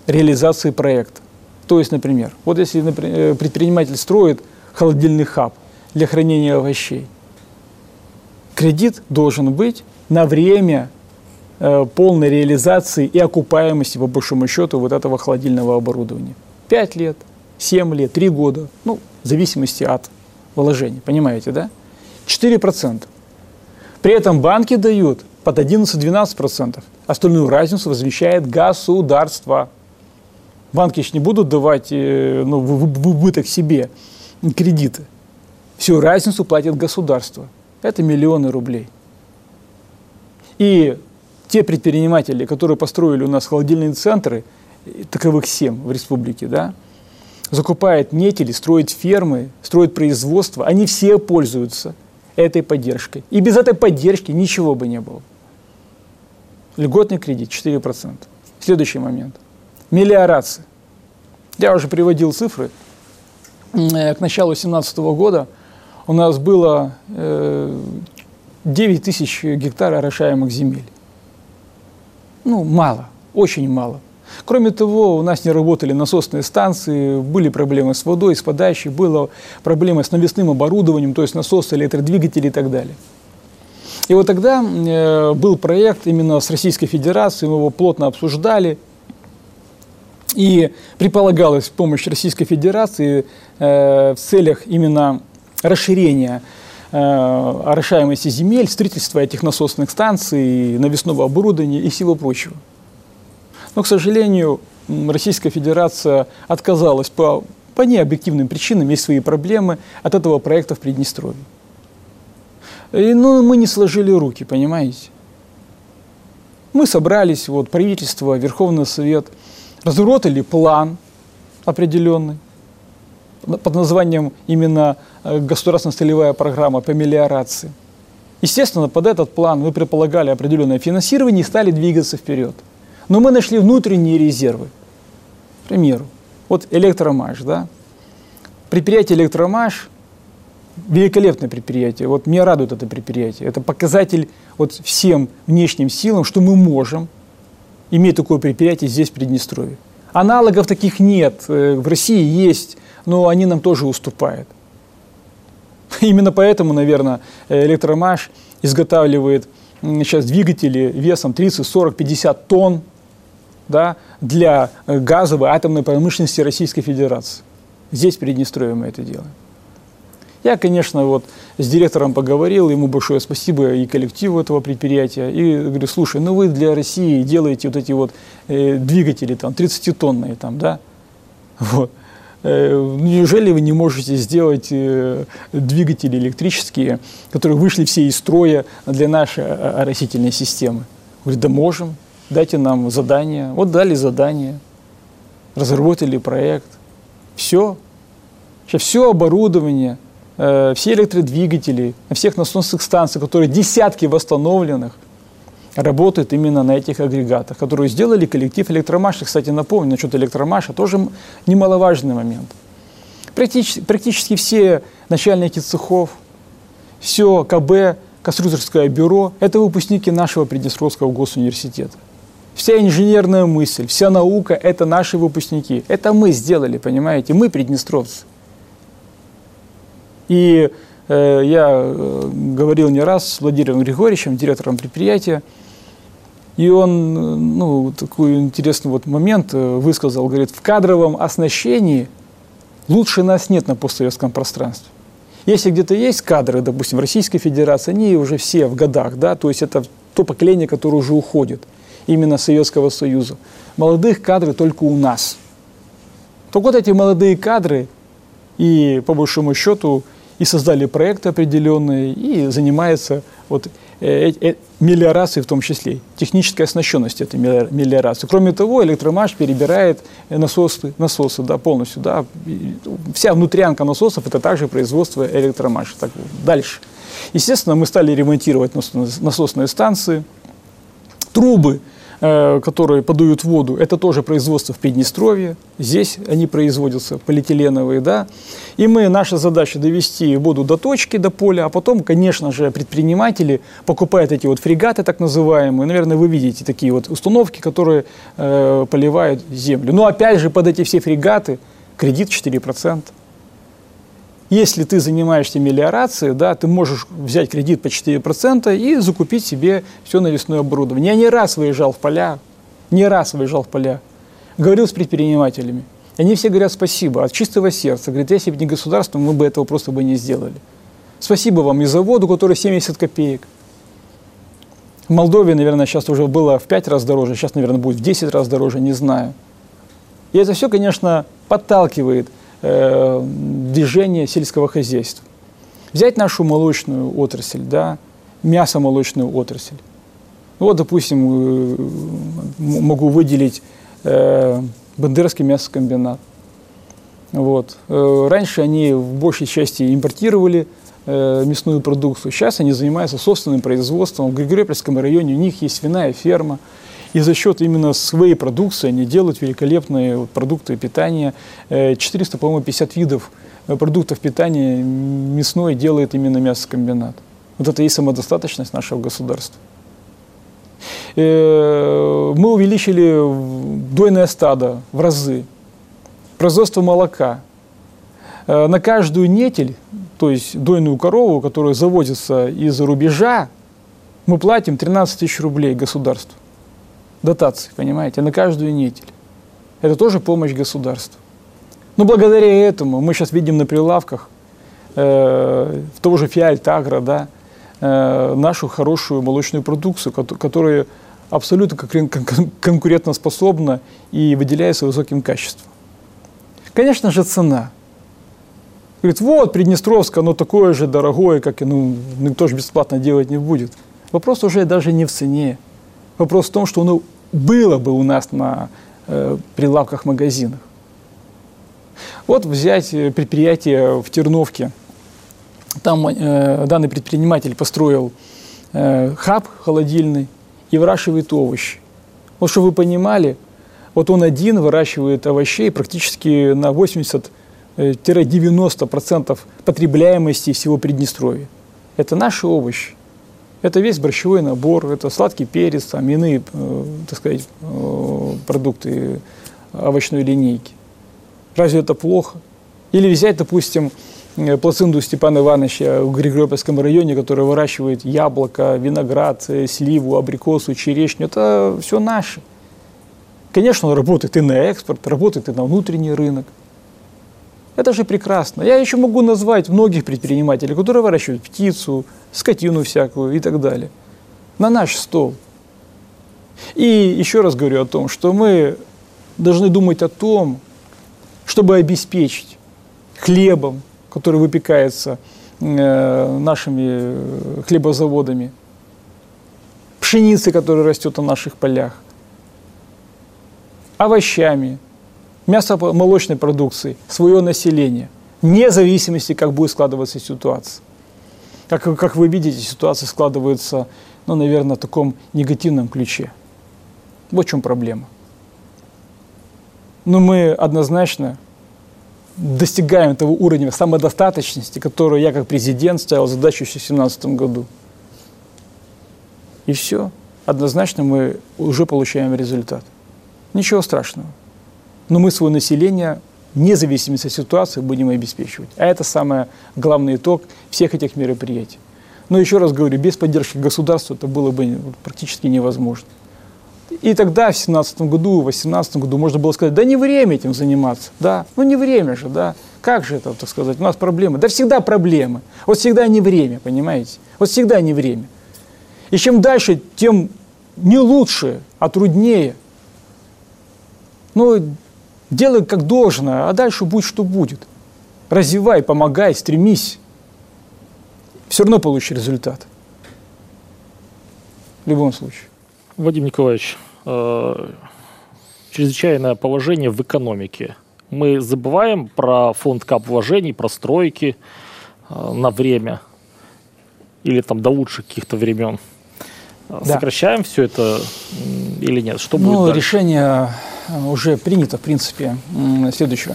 реализации проекта. То есть, например, вот если например, э, предприниматель строит холодильный хаб для хранения овощей, кредит должен быть на время э, полной реализации и окупаемости, по большому счету, вот этого холодильного оборудования. Пять лет, семь лет, три года, ну, в зависимости от вложений, понимаете, да? 4%. При этом банки дают под 11-12%. Остальную разницу возмещает государство банки же не будут давать э, ну, в, убыток себе кредиты. Всю разницу платит государство. Это миллионы рублей. И те предприниматели, которые построили у нас холодильные центры, таковых семь в республике, да, закупают нетели, строят фермы, строят производство, они все пользуются этой поддержкой. И без этой поддержки ничего бы не было. Льготный кредит 4%. Следующий момент. Мелиорация. Я уже приводил цифры. К началу 2017 года у нас было 9 тысяч гектаров орошаемых земель. Ну, мало, очень мало. Кроме того, у нас не работали насосные станции, были проблемы с водой, с подачей, была проблема с навесным оборудованием, то есть насосы, электродвигатели и так далее. И вот тогда э, был проект именно с Российской Федерацией, мы его плотно обсуждали – и предполагалась помощь Российской Федерации э, в целях именно расширения э, орошаемости земель, строительства этих насосных станций, навесного оборудования и всего прочего. Но, к сожалению, Российская Федерация отказалась по, по необъективным причинам, есть свои проблемы от этого проекта в Приднестровье. И, ну, мы не сложили руки, понимаете? Мы собрались, вот, правительство, Верховный Совет – разработали план определенный под названием именно э, государственная целевая программа по мелиорации. Естественно, под этот план мы предполагали определенное финансирование и стали двигаться вперед. Но мы нашли внутренние резервы. К примеру, вот электромаш, да? Предприятие электромаш великолепное предприятие. Вот меня радует это предприятие. Это показатель вот всем внешним силам, что мы можем иметь такое предприятие здесь, в Приднестровье. Аналогов таких нет. Э, в России есть, но они нам тоже уступают. Именно поэтому, наверное, электромаш изготавливает сейчас двигатели весом 30, 40, 50 тонн да, для газовой атомной промышленности Российской Федерации. Здесь, в Приднестровье, мы это делаем. Я, конечно, вот с директором поговорил, ему большое спасибо и коллективу этого предприятия. И говорю, слушай, ну вы для России делаете вот эти вот э, двигатели там 30-тонные там, да? Вот. Э, неужели вы не можете сделать э, двигатели электрические, которые вышли все из строя для нашей оросительной системы? Говорит, да можем, дайте нам задание. Вот дали задание, разработали проект. Все. Сейчас все оборудование, э, все электродвигатели, на всех насосных станциях, которые десятки восстановленных, работают именно на этих агрегатах, которые сделали коллектив электромаша. Кстати, напомню, насчет электромаша тоже немаловажный момент. Практически, практически все начальники цехов, все КБ, конструкторское бюро – это выпускники нашего Приднестровского госуниверситета. Вся инженерная мысль, вся наука – это наши выпускники. Это мы сделали, понимаете? Мы приднестровцы. И э, я э, говорил не раз с Владимиром Григорьевичем, директором предприятия, и он, э, ну, такой интересный вот момент э, высказал, говорит, в кадровом оснащении лучше нас нет на постсоветском пространстве. Если где-то есть кадры, допустим, в Российской Федерации, они уже все в годах, да, то есть это то поколение, которое уже уходит именно Советского Союза. Молодых кадры только у нас. Так вот эти молодые кадры и, по большому счету, и создали проекты определенные, и занимаются вот э, э, э, мелиорацией в том числе, технической оснащенностью этой мелиорации. Кроме того, электромаш перебирает насосы, насосы да, полностью. Да. Вся внутрянка насосов – это также производство электромаша. Так, дальше. Естественно, мы стали ремонтировать насосные станции, трубы – Э, которые подают воду, это тоже производство в Приднестровье. Здесь они производятся, полиэтиленовые, да. И мы, наша задача довести воду до точки, до поля, а потом, конечно же, предприниматели покупают эти вот фрегаты, так называемые. Наверное, вы видите такие вот установки, которые э, поливают землю. Но опять же, под эти все фрегаты кредит 4%. Если ты занимаешься мелиорацией, да, ты можешь взять кредит по 4% и закупить себе все навесное оборудование. Я не раз выезжал в поля, не раз выезжал в поля, говорил с предпринимателями. Они все говорят спасибо от чистого сердца. Говорят, если бы не государство, мы бы этого просто бы не сделали. Спасибо вам и заводу, который 70 копеек. В Молдове, наверное, сейчас уже было в 5 раз дороже, сейчас, наверное, будет в 10 раз дороже, не знаю. И это все, конечно, подталкивает – э, движения сельского хозяйства. Взять нашу молочную отрасль, да, мясо-молочную отрасль. Вот, допустим, э, могу выделить э, мясокомбинат. Вот. Э, раньше они в большей части импортировали мясную продукцию. Сейчас они занимаются собственным производством. В Григорьевском районе у них есть свиная ферма. И за счет именно своей продукции они делают великолепные продукты питания. 400, э, по-моему, 50 видов э, продуктов питания мясной делает именно мясокомбинат. Вот это и самодостаточность нашего государства. Э, мы увеличили дойное стадо в разы, производство молока. На каждую нетель, то есть дойную корову, которая заводится из-за рубежа, мы платим 13 тысяч рублей государству дотации, понимаете, на каждую неделю. Это тоже помощь государства. Но благодаря этому мы сейчас видим на прилавках э, в того же Фиальт Агро, да, э, нашу хорошую молочную продукцию, которая абсолютно конкурентоспособна и выделяется высоким качеством. Конечно же, цена. Говорит, вот, Приднестровское, оно такое же дорогое, как и, ну, никто же бесплатно делать не будет. Вопрос уже даже не в цене. Вопрос в том, что оно было бы у нас на э, прилавках магазинах. Вот взять э, предприятие в Терновке. Там э, данный предприниматель построил э, хаб холодильный и выращивает овощи. Вот чтобы вы понимали, вот он один выращивает овощей практически на 80-90% э, потребляемости всего Приднестровья. Это наши овощи. Это весь борщевой набор, это сладкий перец, там, иные, э, так сказать, э, продукты овощной линейки. Разве это плохо? Или взять, допустим, э, плацинду Степана Ивановича в Григорьевском районе, который выращивает яблоко, виноград, сливу, абрикосу, черешню. Это все наше. Конечно, он работает и на экспорт, работает и на внутренний рынок. Это же прекрасно. Я еще могу назвать многих предпринимателей, которые выращивают птицу, скотину всякую и так далее. На наш стол. И еще раз говорю о том, что мы должны думать о том, чтобы обеспечить хлебом, который выпекается э, нашими хлебозаводами, пшеницей, которая растет на наших полях, овощами, мясо-молочной продукции, свое население, вне зависимости, как будет складываться ситуация. Как, как вы видите, ситуация складывается, ну, наверное, в таком негативном ключе. Вот в чем проблема. Но мы однозначно достигаем того уровня самодостаточности, которую я как президент ставил задачу в 2017 году. И все. Однозначно мы уже получаем результат. Ничего страшного. Но мы свое население, вне зависимости от ситуации, будем обеспечивать. А это самый главный итог всех этих мероприятий. Но еще раз говорю, без поддержки государства это было бы практически невозможно. И тогда, в 17 году, в 18 году можно было сказать, да не время этим заниматься, да, ну не время же, да, как же это, так сказать, у нас проблемы, да всегда проблемы, вот всегда не время, понимаете, вот всегда не время. И чем дальше, тем не лучше, а труднее. Ну, делай как должно, а дальше будь что будет. Развивай, помогай, стремись. Все равно получишь результат. В любом случае. Вадим Николаевич, э, чрезвычайное положение в экономике. Мы забываем про фонд кап вложений, про стройки э, на время или там до лучших каких-то времен. Э, да. Сокращаем все это или нет? Что ну, будет дальше? решение уже принято, в принципе, следующее.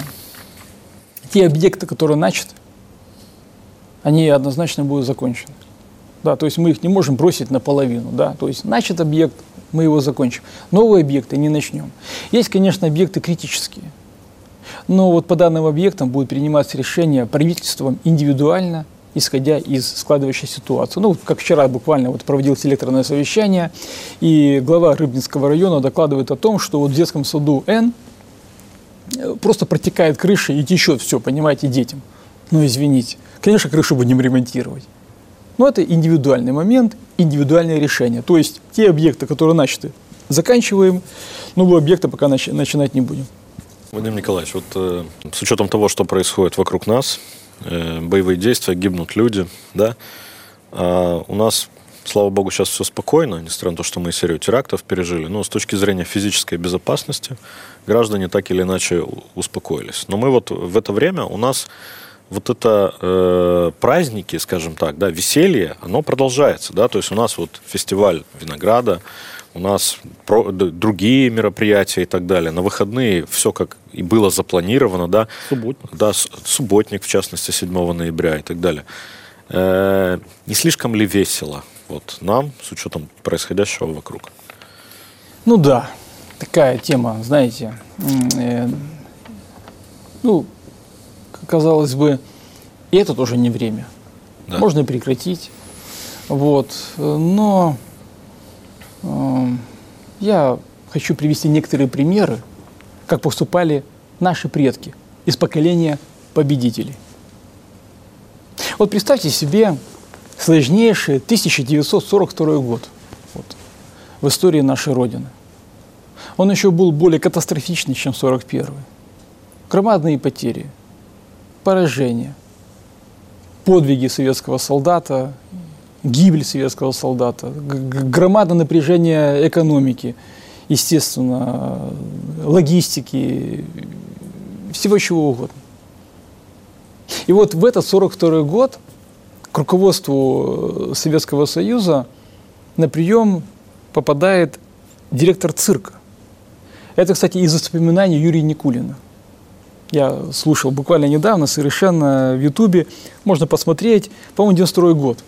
Те объекты, которые начаты, они однозначно будут закончены. Да, то есть мы их не можем бросить наполовину. Да? То есть начат объект, мы его закончим. Новые объекты не начнем. Есть, конечно, объекты критические. Но вот по данным объектам будет приниматься решение правительством индивидуально, исходя из складывающейся ситуации. Ну, как вчера буквально вот проводилось электронное совещание, и глава Рыбинского района докладывает о том, что вот в детском саду Н просто протекает крыша и течет все, понимаете, детям. Ну, извините. Конечно, крышу будем ремонтировать. Но это индивидуальный момент, индивидуальное решение. То есть те объекты, которые начаты, заканчиваем, новые объекты пока нач- начинать не будем. Вадим Николаевич, вот э, с учетом того, что происходит вокруг нас, э, боевые действия, гибнут люди, да, а у нас, слава богу, сейчас все спокойно, несмотря на то, что мы серию терактов пережили, но с точки зрения физической безопасности граждане так или иначе успокоились. Но мы вот в это время у нас вот это э, праздники, скажем так, да, веселье, оно продолжается, да, то есть у нас вот фестиваль винограда, у нас другие мероприятия и так далее. На выходные все как и было запланировано, да. Субботник. Да, субботник, в частности, 7 ноября и так далее. Э, не слишком ли весело вот нам, с учетом происходящего вокруг? Ну да, такая тема, знаете, э, ну, казалось бы, и это тоже не время. Да. Можно прекратить. Вот. Но э, я хочу привести некоторые примеры, как поступали наши предки из поколения победителей. Вот представьте себе сложнейший 1942 год вот, в истории нашей Родины. Он еще был более катастрофичный, чем 41 Громадные потери – поражение, подвиги советского солдата, гибель советского солдата, громадное напряжение экономики, естественно, логистики, всего чего угодно. И вот в этот 42 год к руководству Советского Союза на прием попадает директор цирка. Это, кстати, из воспоминаний Юрия Никулина – я слушал буквально недавно, совершенно в Ютубе. Можно посмотреть, по-моему, 92 год.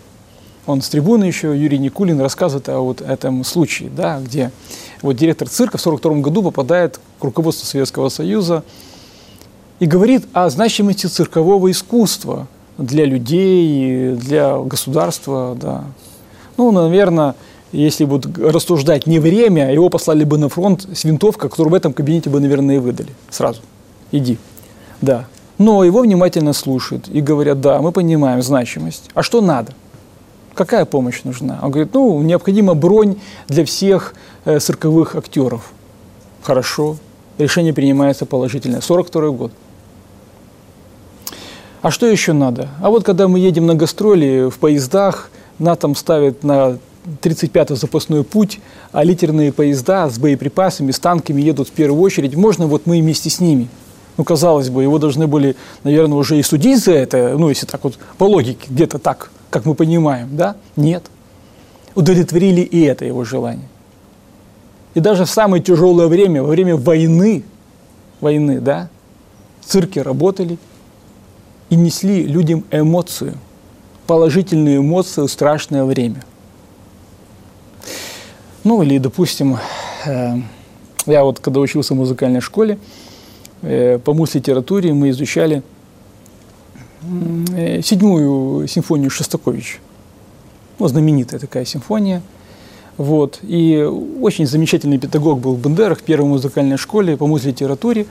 Он с трибуны еще, Юрий Никулин, рассказывает о вот этом случае, да, где вот директор цирка в 42 году попадает к руководству Советского Союза и говорит о значимости циркового искусства для людей, для государства, да. Ну, наверное, если будут рассуждать не время, его послали бы на фронт с винтовкой, которую в этом кабинете бы, наверное, и выдали сразу. Иди. Да. Но его внимательно слушают и говорят, да, мы понимаем значимость. А что надо? Какая помощь нужна? Он говорит, ну, необходима бронь для всех э, цирковых актеров. Хорошо. Решение принимается положительное. 42 год. А что еще надо? А вот когда мы едем на гастроли в поездах, НАТО ставит на 35-й запасной путь, а литерные поезда с боеприпасами, с танками едут в первую очередь. Можно вот мы вместе с ними? Ну, казалось бы, его должны были, наверное, уже и судить за это, ну, если так вот по логике, где-то так, как мы понимаем, да? Нет. Удовлетворили и это его желание. И даже в самое тяжелое время, во время войны, войны, да, цирки работали и несли людям эмоцию, положительную эмоцию в страшное время. Ну, или, допустим, э, я вот когда учился в музыкальной школе, э, по мус-литературе мы изучали седьмую симфонию Шостаковича. Ну, знаменитая такая симфония. Вот. И очень замечательный педагог был в Бендерах, первой музыкальной школе по мус-литературе.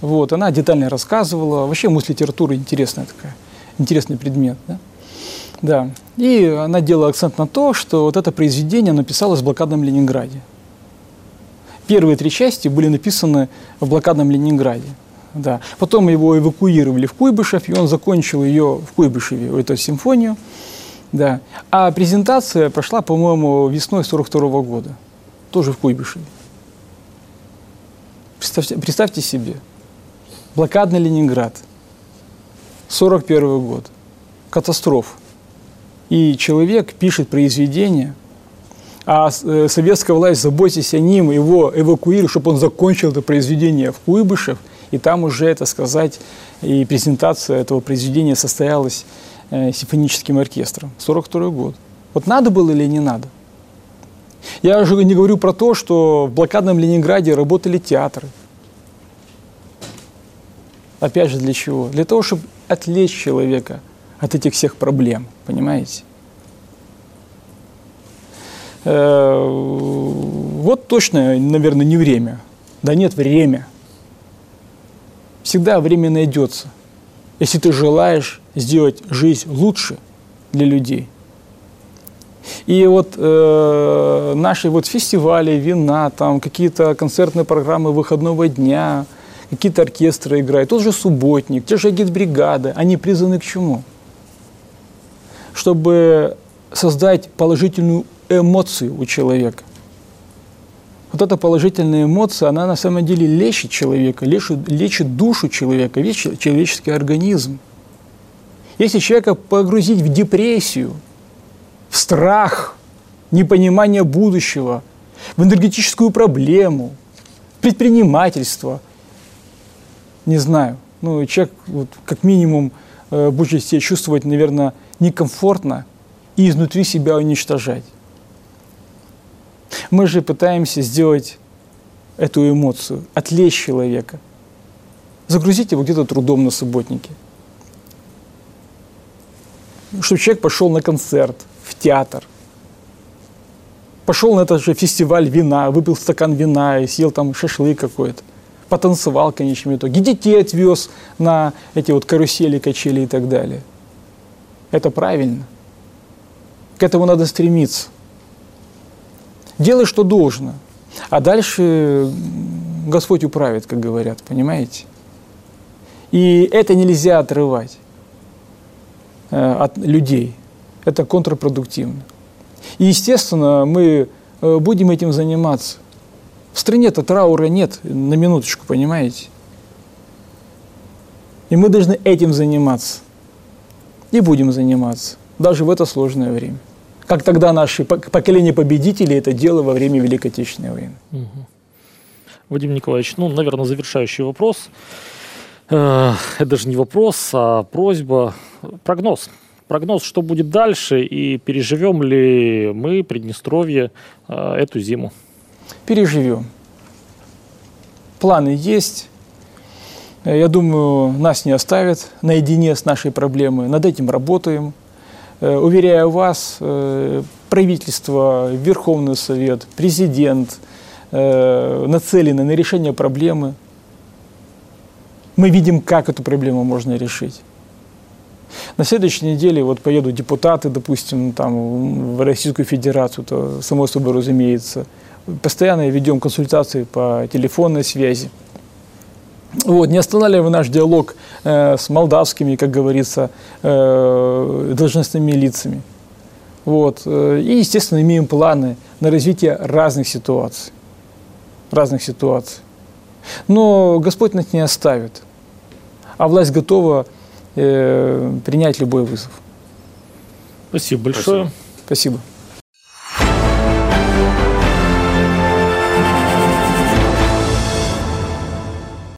Вот. Она детально рассказывала. Вообще мус-литература интересная такая, интересный предмет. Да? Да. И она делала акцент на то, что вот это произведение написалось в блокадном Ленинграде. Первые три части были написаны в блокадном Ленинграде. Да. Потом его эвакуировали в Куйбышев, и он закончил ее в Куйбышеве, эту симфонию. Да. А презентация прошла, по-моему, весной 42 -го года. Тоже в Куйбышеве. Представьте, представьте себе. Блокадный Ленинград. 41 год. Катастрофа. И человек пишет произведение, а э, советская власть, заботясь о ним, его эвакуирует, чтобы он закончил это произведение в Куйбышев, и там уже, это сказать, и презентация этого произведения состоялась э, симфоническим оркестром. 42 год. Вот надо было или не надо? Я уже не говорю про то, что в блокадном Ленинграде работали театры. Опять же, для чего? Для того, чтобы отвлечь человека – от этих всех проблем, понимаете? Э, вот точно, наверное, не время. Да нет, время. Всегда время найдется. Если ты желаешь сделать жизнь лучше для людей. И вот э, наши вот фестивали, вина, там какие-то концертные программы выходного дня, какие-то оркестры играют, тот же субботник, те же гидбригады, они призваны к чему? чтобы создать положительную эмоцию у человека. Вот эта положительная эмоция, она на самом деле лечит человека, лечит, лечит душу человека, лечит человеческий организм. Если человека погрузить в депрессию, в страх, непонимание будущего, в энергетическую проблему, предпринимательство, не знаю, ну, человек вот, как минимум э, будет себя чувствовать, наверное, некомфортно и изнутри себя уничтожать. Мы же пытаемся сделать эту эмоцию, отвлечь человека, загрузить его где-то трудом на субботнике. Чтобы человек пошел на концерт, в театр, пошел на этот же фестиваль вина, выпил стакан вина и съел там шашлык какой-то, потанцевал в конечном итоге, детей отвез на эти вот карусели, качели и так далее – это правильно. К этому надо стремиться. Делай, что должно. А дальше Господь управит, как говорят, понимаете? И это нельзя отрывать э, от людей. Это контрпродуктивно. И, естественно, мы э, будем этим заниматься. В стране-то траура нет, на минуточку, понимаете? И мы должны этим заниматься и будем заниматься, даже в это сложное время. Как тогда наши поколения победителей это дело во время Великой Отечественной войны. Угу. Вадим Николаевич, ну, наверное, завершающий вопрос. Э, это даже не вопрос, а просьба. Прогноз. Прогноз, что будет дальше и переживем ли мы, Приднестровье, э, эту зиму? Переживем. Планы есть, Э, я думаю, нас не оставят наедине с нашей проблемой. Над этим работаем. Э, уверяю вас, э, правительство, Верховный Совет, президент нацелены на решение проблемы. Мы видим, как эту проблему можно решить. На следующей неделе вот поедут депутаты, допустим, там, в Российскую Федерацию, то само собой разумеется. Постоянно ведем консультации по телефонной связи. Вот, не останавливая наш диалог э, с молдавскими, как говорится, э, должностными лицами. Вот, э, и, естественно, имеем планы на развитие разных ситуаций. Разных ситуаций. Но Господь нас не оставит. А власть готова э, принять любой вызов. Спасибо большое. Спасибо. Спасибо.